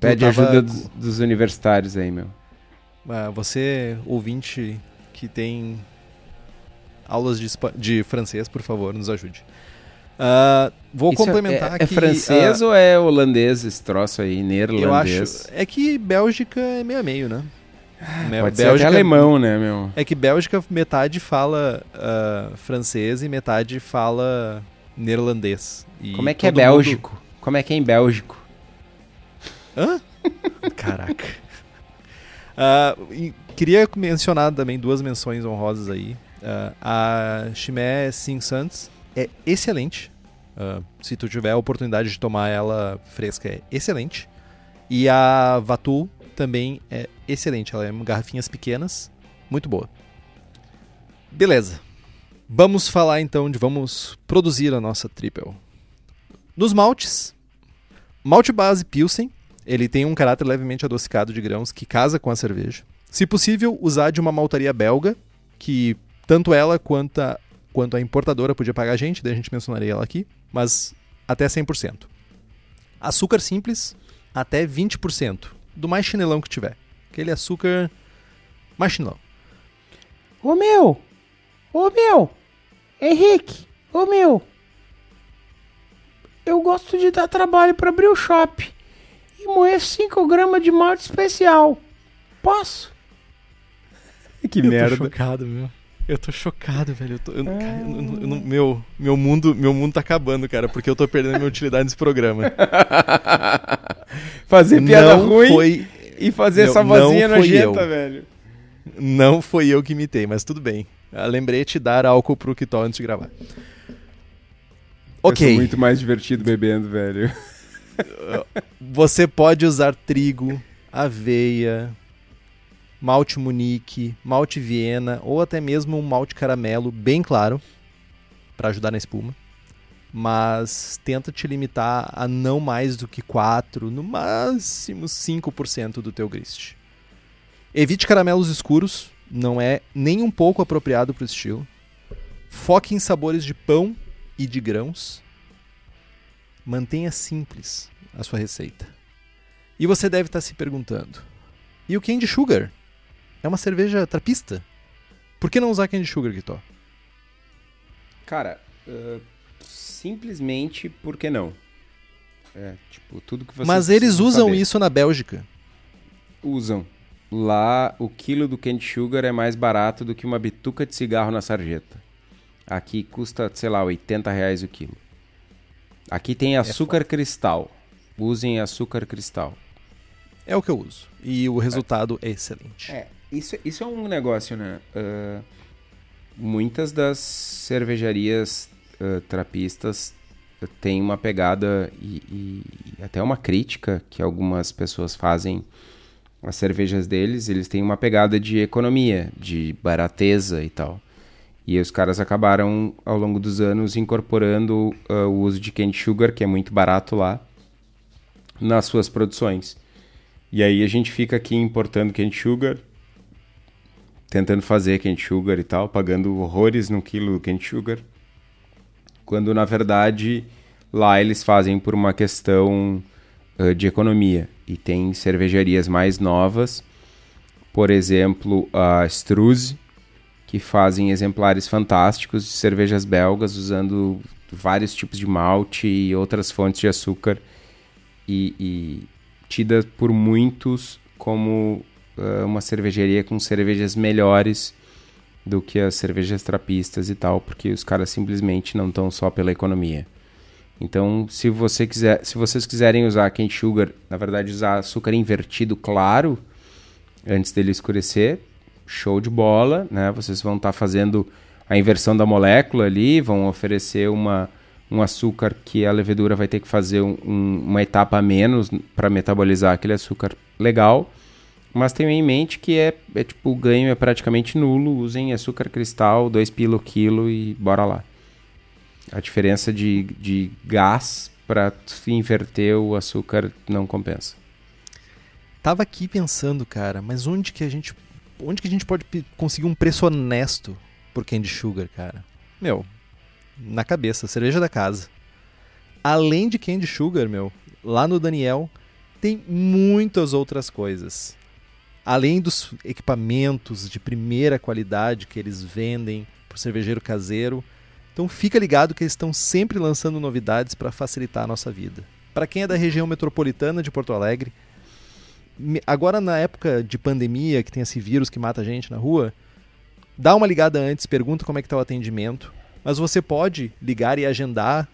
Pede tava- ajuda dos, dos universitários aí, meu. Ah, você, ouvinte que tem aulas de, de francês, por favor, nos ajude. Ah, vou Isso é- complementar é, que... é francês ah, ou é holandês esse troço aí, Eu neerlandês? acho. É que Bélgica é meio a meio, né? Pode ser até alemão, né, meu? É que Bélgica metade fala ah, francês e metade fala neerlandês. E Como é que é todo mundo- Bélgico? Como é que é em Bélgico? Hã? Caraca. E queria mencionar também duas menções honrosas aí. Ah, a Chimé Sing Sans é excelente. Se tu tiver a oportunidade de tomar ela fresca, é excelente. E a Vatul também é excelente. Ela é garrafinhas pequenas, muito boa. Beleza. Vamos falar então de vamos produzir a nossa triple. Nos maltes, malte base Pilsen, ele tem um caráter levemente adocicado de grãos que casa com a cerveja. Se possível, usar de uma maltaria belga, que tanto ela quanto a, quanto a importadora podia pagar a gente, daí a gente mencionaria ela aqui, mas até 100%. Açúcar simples, até 20%, do mais chinelão que tiver. Aquele açúcar mais chinelão. Ô meu! Ô meu! Henrique! Ô meu! Eu gosto de dar trabalho pra abrir o shop e moer 5 gramas de malte especial. Posso? Que Eu tô chocado, meu. Eu tô chocado, velho. Eu tô, eu- cara, eu eu não- meu, meu, mundo, meu mundo tá acabando, cara, porque eu tô perdendo minha utilidade nesse programa. fazer piada não ruim foi, e fazer não- essa vozinha nojenta, eu. velho. não foi eu que imitei, mas tudo bem. Ah, Lembrete dar álcool pro Kitó antes de gravar. Eu Ok. sou muito mais divertido bebendo, velho. Você pode usar trigo, aveia, malte munique, malte viena ou até mesmo um malte caramelo bem claro para ajudar na espuma. Mas tenta te limitar a não mais do que 4, no máximo 5% do teu grist. Evite caramelos escuros, não é nem um pouco apropriado para o estilo. Foque em sabores de pão e de grãos. Mantenha simples a sua receita. E você deve estar se perguntando: e o Candy Sugar? É uma cerveja trapista? Por que não usar Candy Sugar, Guitó? Cara, ah, simplesmente por que não? É, tipo, tudo que vocês Mas eles usam saber. isso na Bélgica. Usam. Lá, o quilo do candy sugar é mais barato do que uma bituca de cigarro na sarjeta. Aqui custa, sei lá, 80 reais o quilo. Aqui tem açúcar cristal. Usem açúcar cristal. É o que eu uso. E o resultado é, excelente. É, isso, isso é um negócio, né? Ah, muitas das cervejarias ah, trapistas têm uma pegada e, e- até uma crítica que algumas pessoas fazem às cervejas deles. Eles têm uma pegada de economia, de barateza e tal. E os caras acabaram, ao longo dos anos, incorporando ah, o uso de cane sugar, que é muito barato lá, nas suas produções. E aí a gente fica aqui importando cane sugar, tentando fazer cane sugar e tal, pagando horrores no quilo do cane sugar. Quando na verdade lá eles fazem por uma questão ah, de economia. E tem cervejarias mais novas, por exemplo, a Struze, que fazem exemplares fantásticos de cervejas belgas usando vários tipos de malte e outras fontes de açúcar e, e tida por muitos como uma cervejaria com cervejas melhores do que as cervejas trapistas e tal, porque os caras simplesmente não estão só pela economia. Então, se você quiser, se vocês quiserem usar cane sugar, na verdade usar açúcar invertido claro antes dele escurecer, show de bola, né? Vocês vão estar fazendo a inversão da molécula ali, vão oferecer uma, um açúcar que a levedura vai ter que fazer um, uma etapa a menos para metabolizar aquele açúcar legal. Mas tenham em mente que é, é tipo, o ganho é praticamente nulo. Usem açúcar cristal, 2 pila quilo e bora lá. A diferença de, de gás para inverter o açúcar não compensa. Tava aqui pensando, cara, mas onde que a gente onde que a gente pode conseguir um preço honesto por candy sugar, cara? Meu, na cabeça, cerveja da casa. Além de candy sugar, meu, lá no Daniel tem muitas outras coisas. Além dos equipamentos de primeira qualidade que eles vendem pro cervejeiro caseiro, então fica ligado que eles estão sempre lançando novidades para facilitar a nossa vida. Para quem é da região metropolitana de Porto Alegre, agora na época de pandemia, que tem esse vírus que mata a gente na rua, dá uma ligada antes, pergunta como é que está o atendimento, mas você pode ligar e agendar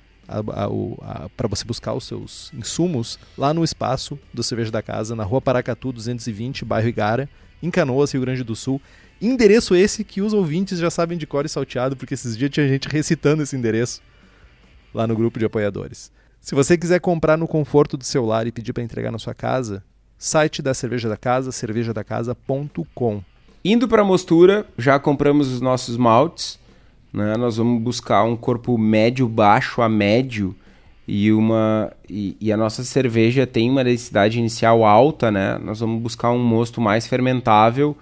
para você buscar os seus insumos lá no espaço do Cerveja da Casa, na rua Paracatu 220, bairro Igara, em Canoas, Rio Grande do Sul. Endereço esse que os ouvintes já sabem de cor e salteado, porque esses dias tinha gente recitando esse endereço lá no grupo de apoiadores. Se você quiser comprar no conforto do seu lar e pedir para entregar na sua casa, site da Cerveja da Casa, cervejadacasa.com. Indo para a mostura, já compramos os nossos maltes. Né? Nós vamos buscar um corpo médio, baixo a médio e uma e, e, a nossa cerveja tem uma densidade inicial alta, né? Nós vamos buscar um mosto mais fermentável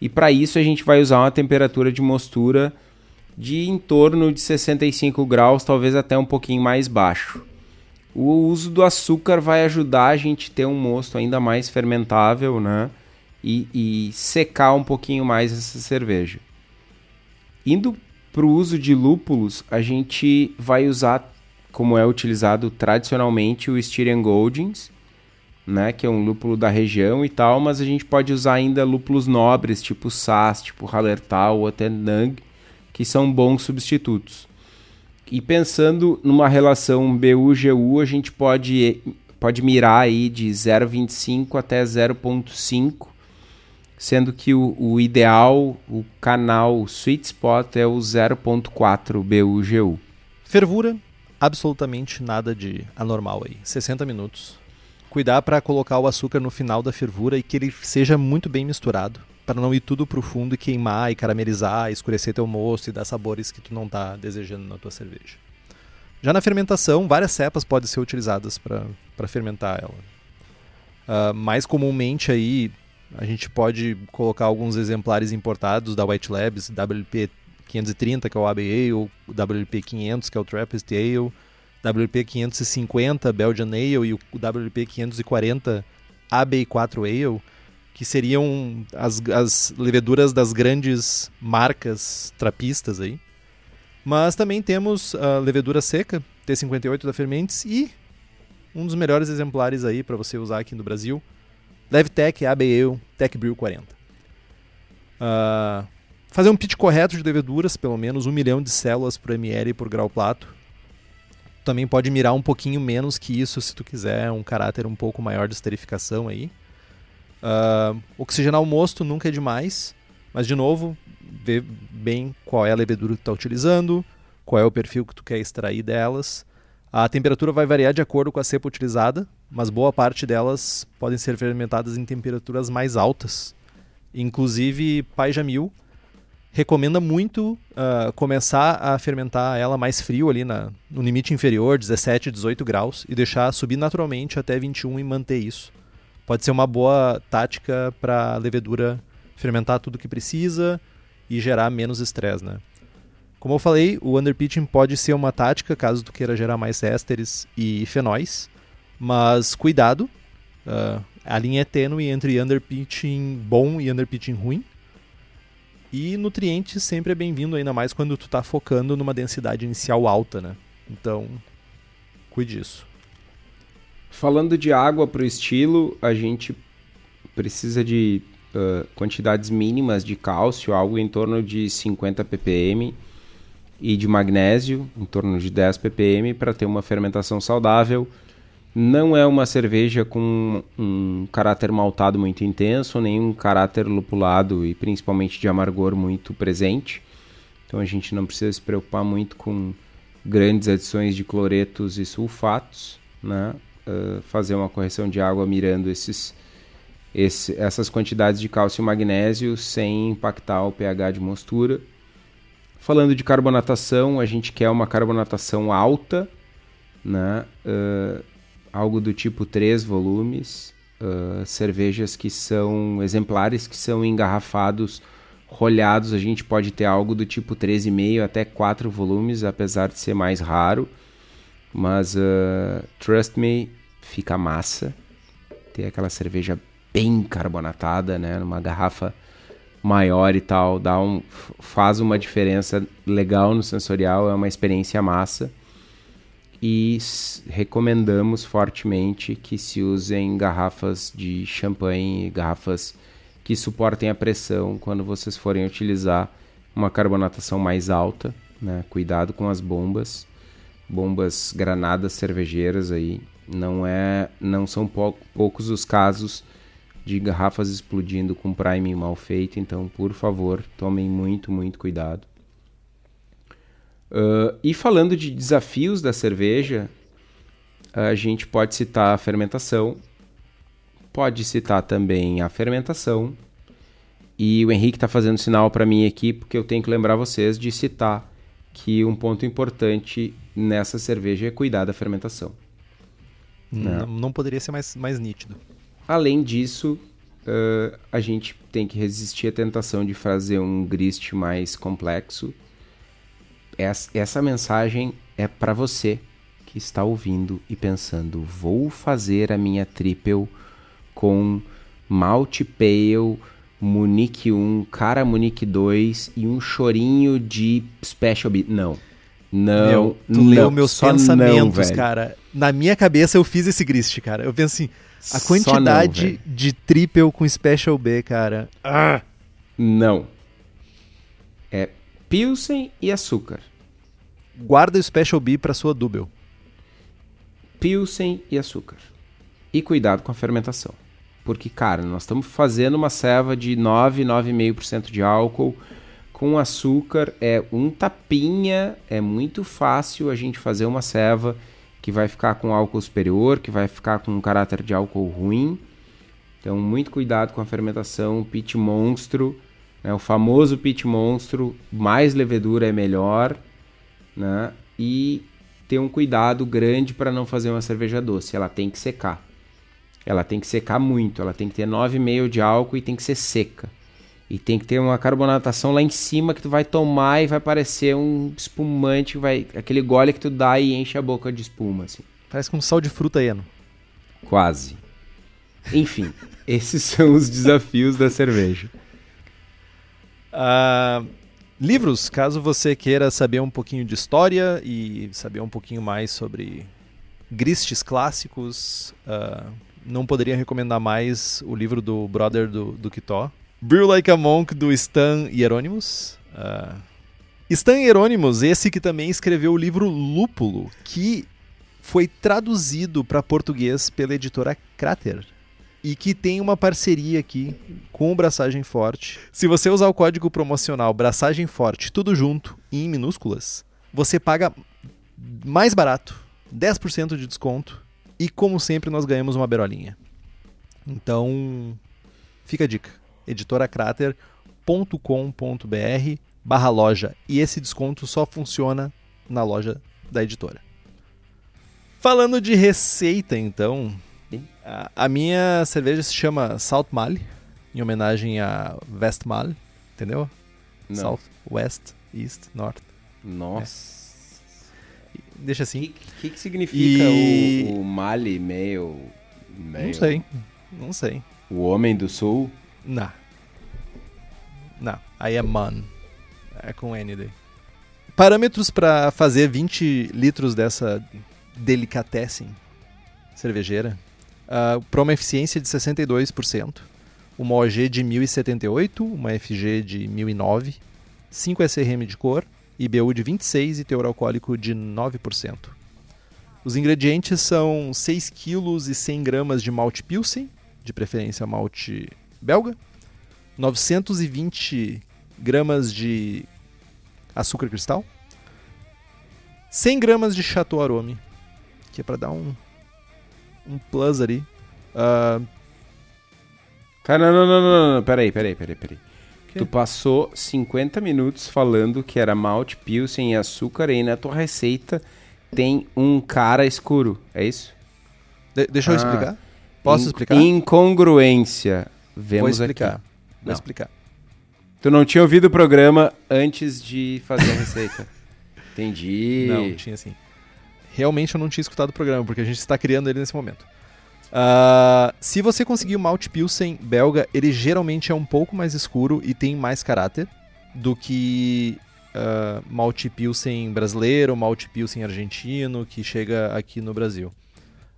e para isso a gente vai usar uma temperatura de mostura de em torno de 65 graus, talvez até um pouquinho mais baixo. O uso do açúcar vai ajudar a gente ter um mosto ainda mais fermentável, né? E, e secar um pouquinho mais essa cerveja. Indo para o uso de lúpulos, a gente vai usar, como é utilizado tradicionalmente, o Styrian Goldings, né, que é um lúpulo da região e tal, mas a gente pode usar ainda lúpulos nobres, tipo Sass, tipo Hallertau ou até Nang, que são bons substitutos. E pensando numa relação BU-GU, a gente pode, pode mirar aí de 0,25 até 0,5, sendo que o, o, ideal, o canal o sweet spot é o 0.4 BU-GU. Fervura, absolutamente nada de anormal aí. 60 minutos cuidar para colocar o açúcar no final da fervura e que ele seja muito bem misturado, para não ir tudo pro fundo e queimar e caramelizar, escurecer teu moço e dar sabores que tu não tá desejando na tua cerveja. Já na fermentação, várias cepas podem ser utilizadas para fermentar ela. Uh, mais comumente aí, a gente pode colocar alguns exemplares importados da White Labs, WP 530, que é o ABA, ou WP 500, que é o Trappist Ale, WP 550 Belgian Ale e o WP 540 AB4 Ale, que seriam as, as leveduras das grandes marcas trapistas aí. Mas também temos a levedura seca, T58 da Fermentes e um dos melhores exemplares aí para você usar aqui no Brasil, Levtech AB Ale Tech Brew 40. Uh, fazer um pitch correto de leveduras, pelo menos 1 milhão de células por ml por grau plato, também pode mirar um pouquinho menos que isso se tu quiser um caráter um pouco maior de esterificação aí. Uh, oxigenar o mosto nunca é demais, mas de novo, ver bem qual é a levedura que tu está utilizando, qual é o perfil que tu quer extrair delas. A temperatura vai variar de acordo com a cepa utilizada, mas boa parte delas podem ser fermentadas em temperaturas mais altas. Inclusive, Pai Jamil recomenda muito uh, começar a fermentar ela mais frio ali na, no limite inferior, 17, 18 graus, e deixar subir naturalmente até 21 e manter isso. Pode ser uma boa tática para a levedura fermentar tudo que precisa e gerar menos estresse, né? Como eu falei, o underpitching pode ser uma tática caso tu queira gerar mais ésteres e fenóis, mas cuidado, uh, a linha é tênue entre underpitching bom e underpitching ruim. E nutrientes sempre é bem-vindo, ainda mais quando tu tá focando numa densidade inicial alta, né? Então, cuide disso. Falando de água para o estilo, a gente precisa de uh, quantidades mínimas de cálcio, algo em torno de 50 ppm, e de magnésio, em torno de 10 ppm, para ter uma fermentação saudável não é uma cerveja com um caráter maltado muito intenso, nem um caráter lupulado e principalmente de amargor muito presente. Então a gente não precisa se preocupar muito com grandes adições de cloretos e sulfatos, né? Uh, fazer uma correção de água mirando esses, esse, essas quantidades de cálcio e magnésio sem impactar o pH de mostura. Falando de carbonatação, a gente quer uma carbonatação alta, né? Uh, algo do tipo 3 volumes, uh, cervejas que são exemplares, que são engarrafados, rolhados, a gente pode ter algo do tipo 3,5 até 4 volumes, apesar de ser mais raro. Mas, uh, trust me, fica massa. Ter aquela cerveja bem carbonatada, né? Numa garrafa maior e tal, dá um, faz uma diferença legal no sensorial, é uma experiência massa e recomendamos fortemente que se usem garrafas de champanhe, garrafas que suportem a pressão quando vocês forem utilizar uma carbonatação mais alta, né? Cuidado com as bombas, bombas granadas cervejeiras aí, não é, não são pou, poucos os casos de garrafas explodindo com priming mal feito, então por favor tomem muito muito cuidado. Uh, e falando de desafios da cerveja, a gente pode citar a fermentação, pode citar também a fermentação, e o Henrique está fazendo sinal para mim aqui, porque eu tenho que lembrar vocês de citar que um ponto importante nessa cerveja é cuidar da fermentação. Né? Não, não poderia ser mais, mais nítido. Além disso, uh, a gente tem que resistir à tentação de fazer um grist mais complexo essa mensagem é para você que está ouvindo e pensando: vou fazer a minha triple com Malte Pale, Munique 1, Cara Munique 2 e um chorinho de Special Beat. Não. Não, Meu, tu não, leu meus pensamentos, não, cara. Na minha cabeça eu fiz esse grist, cara. Eu penso assim, a quantidade não, de triple com Special B, cara. Ah! Não. É Pilsen e açúcar. Guarda o Special B para sua Double. Pilsen e açúcar. E cuidado com a fermentação. Porque, cara, nós estamos fazendo uma ceva de 9, 9,5% de álcool. Com açúcar é um tapinha, é muito fácil a gente fazer uma ceva que vai ficar com álcool superior, que vai ficar com um caráter de álcool ruim. Então, muito cuidado com a fermentação, pit monstro né? O famoso pit monstro, mais levedura é melhor, né? E ter um cuidado grande para não fazer uma cerveja doce. Ela tem que secar. Ela tem que secar muito. Ela tem que ter 9,5 de álcool e tem que ser seca. E tem que ter uma carbonatação lá em cima que tu vai tomar e vai parecer um espumante, vai aquele gole que tu dá e enche a boca de espuma assim. Parece com sal de fruta eno. Quase. Enfim, esses são os desafios da cerveja. Uh, livros, caso você queira saber um pouquinho de história e saber um pouquinho mais sobre gristes clássicos, uh, não poderia recomendar mais o livro do brother do, do Kitó, Brew Like a Monk, do Stan Hieronymus. Uh, Stan Hieronymus, esse que também escreveu o livro Lúpulo, que foi traduzido para português pela editora Crater e que tem uma parceria aqui com o Braçagem Forte. Se você usar o código promocional Braçagem Forte, tudo junto, em minúsculas, você paga mais barato, 10% de desconto, e como sempre nós ganhamos uma berolinha. Então, fica a dica, editoracrater.com.br barra loja, e esse desconto só funciona na loja da editora. Falando de receita, então, a, minha cerveja se chama Salt Male, em homenagem a Westmal, entendeu? Não. South, West, East, North. Nossa. É. Deixa assim. O que, que, que, significa e... o, o Mali meio, meio... Não sei. Não sei. O Homem do Sul? Não. Não. Aí é Man. É com N daí. Parâmetros para fazer 20 litros dessa delicatessen cervejeira uh, para uma eficiência de 62%, uma OG de 1078, uma FG de 1009, 5 SRM de cor, IBU de 26 e teor alcoólico de 9%. Os ingredientes são 6 kg e 100 gramas de malte Pilsen, de preferência malte belga, 920 gramas de açúcar cristal. 100 gramas de Chateau Arome, que é pra dar um, um plus ali. Ah, Cara, não, não, não, não, não, peraí, peraí, peraí, peraí. Tu passou 50 minutos falando que era malte, pilsen e açúcar e na tua receita tem um cara escuro, é isso? de- deixa eu Ah. explicar? Posso explicar? Incongruência. Vemos Vou explicar. aqui. Vou Não. explicar. Tu não tinha ouvido o programa antes de fazer a receita. Entendi. Não, tinha sim. Realmente eu não tinha escutado o programa, porque a gente está criando ele nesse momento. Ah, se você conseguir o Malte Pilsen belga, ele geralmente é um pouco mais escuro e tem mais caráter do que ah, Malte Pilsen brasileiro, Malte Pilsen argentino, que chega aqui no Brasil.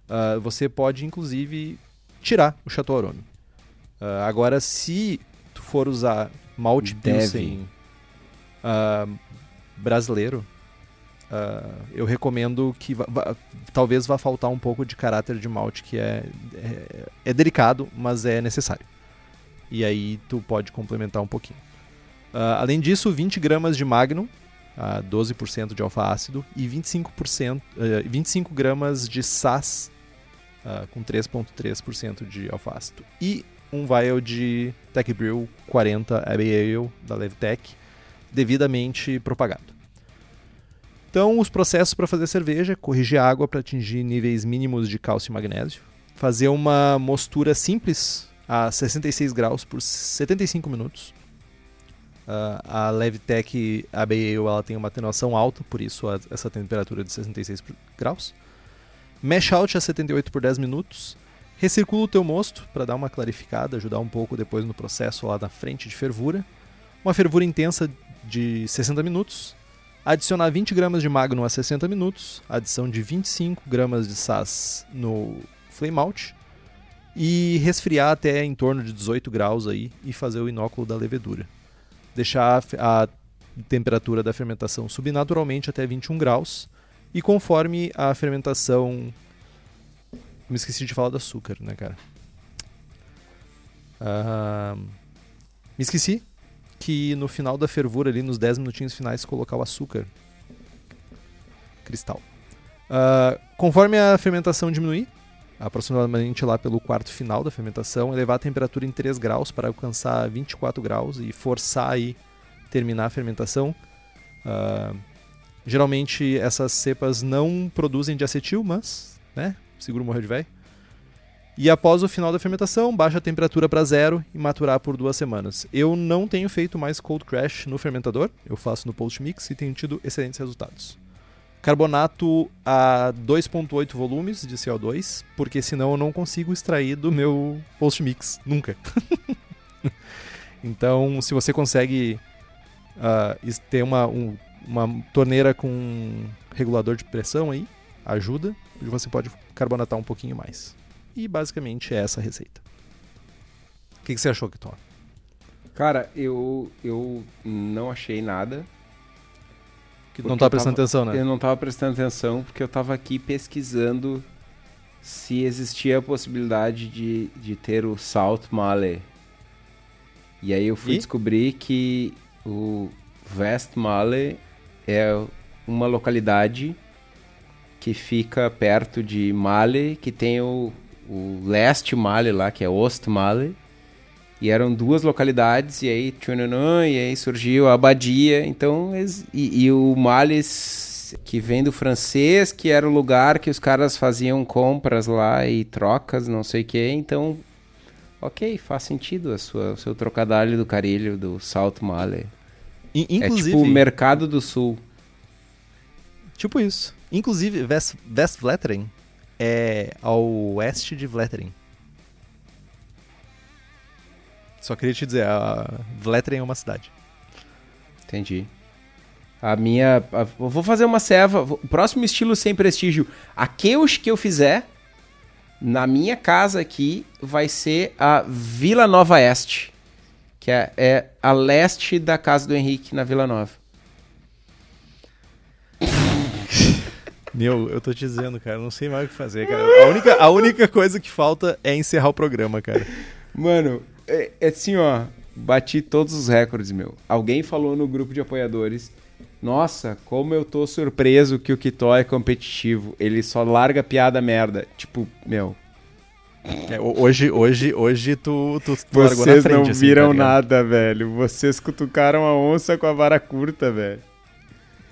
Ah, você pode, inclusive, tirar o Chateau Arome. Ah, agora, se tu for usar Malte. Pilsen ah, brasileiro, ah, eu recomendo que va- va- talvez vá faltar um pouco de caráter de malte, que é, é, é delicado, mas é necessário. E aí tu pode complementar um pouquinho. Além disso, 20 gramas de Magnum, ah, 12% de alfa-ácido, e 25%, eh, 25 gramas de SAS, com 3,3% de alfa-ácido. E um vial de Tech Brew 40 Abbey Ale da Levtech, devidamente propagado. Então, os processos para fazer cerveja: corrigir a água para atingir níveis mínimos de cálcio e magnésio, fazer uma mostura simples a 66 graus por 75 minutos. Ah, a Levtech Ale ela tem uma atenuação alta, por isso a- essa temperatura de 66 graus. Mash out a 78 por 10 minutos. Recircula o teu mosto para dar uma clarificada, ajudar um pouco depois no processo lá na frente de fervura. Uma fervura intensa de 60 minutos. Adicionar 20 gramas de Magnum a 60 minutos. Adição de 25 gramas de SAS no Flame Out. E resfriar até em torno de 18 graus aí e fazer o inóculo da levedura. Deixar a temperatura da fermentação subir naturalmente até 21 graus. E conforme a fermentação. Me esqueci de falar do açúcar, né, cara? Ah, me esqueci que no final da fervura, ali nos 10 minutinhos finais, colocar o açúcar cristal. Ah, conforme a fermentação diminuir, aproximadamente lá pelo quarto final da fermentação, elevar a temperatura em 3 graus para alcançar 24 graus e forçar aí terminar a fermentação. Ah, geralmente essas cepas não produzem diacetil, mas, né, seguro morreu de velho. E após o final da fermentação, baixa a temperatura para zero e maturar por duas semanas. Eu não tenho feito mais cold crash no fermentador, eu faço no post mix e tenho tido excelentes resultados. Carbonato a 2.8 volumes de CO2, porque senão eu não consigo extrair do meu post mix nunca. então, se você consegue es- ter uma, um- uma torneira com regulador de pressão aí, ajuda, você pode carbonatar um pouquinho mais. E basicamente é essa a receita. O que, que você achou, Kiton? Cara, eu, eu não achei nada. Que Porque não tá eu prestando tava- atenção, né? Eu não tava prestando atenção porque eu tava aqui pesquisando se existia a possibilidade de, de ter o Salt Male. E aí eu fui E? descobrir que o West Male é uma localidade que fica perto de Male, que tem o, o leste Male lá, que é Ost Male. E eram duas localidades, e aí tchunanã, e aí surgiu a abadia. Então, e, e o Males, que vem do francês, que era o lugar que os caras faziam compras lá e trocas, não sei o que. Então, ok, faz sentido a sua, o seu trocadilho do carilho do Salt Male. In- É Inclusive, tipo o Mercado do Sul. tipo isso. Inclusive, West, West é ao oeste de Vleteren. Só queria te dizer, a é uma cidade. Entendi. A minha. a- vou fazer uma serva. O próximo estilo sem prestígio. Aqueles que eu fizer na minha casa aqui vai ser a Vila Nova Este. Que é, é a leste da casa do Henrique, na Vila Nova. Meu, eu tô te dizendo, cara, não sei mais o que fazer, cara. A única, a única coisa que falta é encerrar o programa, cara. Mano, é, é assim, ó. Bati todos os recordes, meu. Alguém falou no grupo de apoiadores Nossa, como eu tô surpreso que o Kitó é competitivo. Ele só larga piada merda. Tipo, meu, É, ho- hoje, hoje, hoje tu, tu, tu vocês frente, não assim, viram tá ligado? nada, velho. Vocês cutucaram a onça com a vara curta, velho.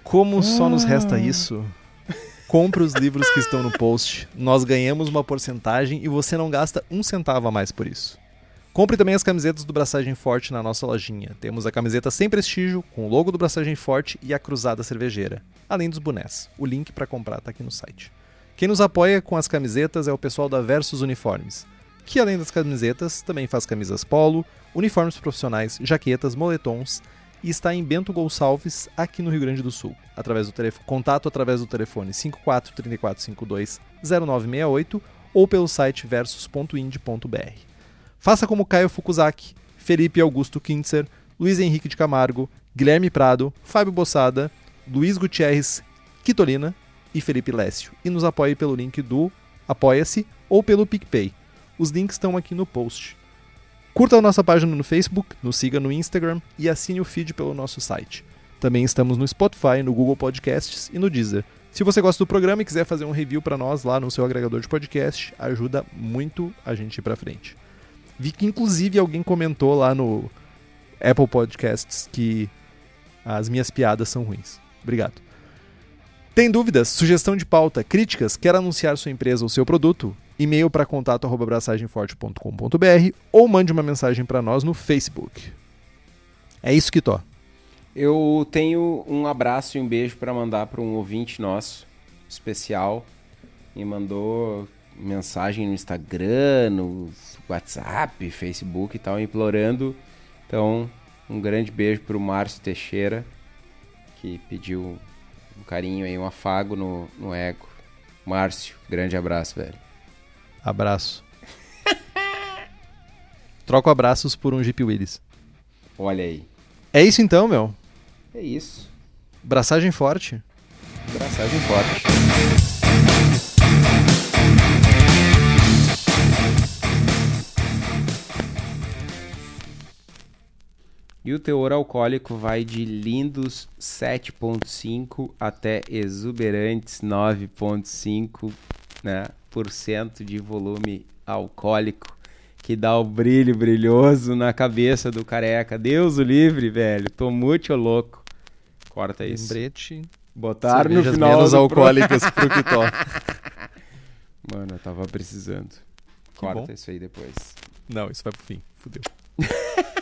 Como só nos resta isso? Compre os livros que estão no post. Nós ganhamos uma porcentagem e você não gasta um centavo a mais por isso. Compre também as camisetas do Braçagem Forte na nossa lojinha. Temos a camiseta sem prestígio, com o logo do Braçagem Forte e a cruzada cervejeira, além dos bonés. O link para comprar tá aqui no site. Quem nos apoia com as camisetas é o pessoal da Versus Uniformes, que além das camisetas também faz camisas polo, uniformes profissionais, jaquetas, moletons e está em Bento Gonçalves, aqui no Rio Grande do Sul, através do contato através do telefone 54 3452 0968 ou pelo site versus.ind.br. Faça como Caio Fukuzaki, Felipe Augusto Kintzer, Luiz Henrique de Camargo, Guilherme Prado, Fábio Bossada, Luiz Gutierrez Quitolina e Felipe Lécio. E nos apoie pelo link do Apoia-se ou pelo PicPay. Os links estão aqui no post. Curta a nossa página no Facebook, nos siga no Instagram e assine o feed pelo nosso site. Também estamos no Spotify, no Google Podcasts e no Deezer. Se você gosta do programa e quiser fazer um review para nós lá no seu agregador de podcast, ajuda muito a gente ir para frente. Vi que inclusive alguém comentou lá no Apple Podcasts que as minhas piadas são ruins. Obrigado. Tem dúvidas, sugestão de pauta, críticas, quer anunciar sua empresa ou seu produto? E-mail para contato@abraçagemforte.com.br ou mande uma mensagem para nós no Facebook. É isso que tô. Eu tenho um abraço e um beijo pra mandar pra um ouvinte nosso, especial. Me mandou mensagem no Instagram, no WhatsApp, Facebook e tal, implorando. Então, um grande beijo pro Márcio Teixeira, que pediu um carinho aí, um afago no, no ego. Márcio, grande abraço, velho. Abraço. Troco abraços por um Jeep Willys. Olha aí. É isso então, meu. É isso. Braçagem forte. Abraçagem forte. E o teor alcoólico vai de lindos 7,5 até exuberantes 9,5 né, por cento de volume alcoólico, que dá o brilho brilhoso na cabeça do careca. Deus o livre, velho. Tô muito louco. Corta isso. Lembrete. Botaram no final menos do alcoólicas pro Kitó. Mano, eu tava precisando. Corta bom. isso aí depois. Não, isso vai pro fim. Fudeu.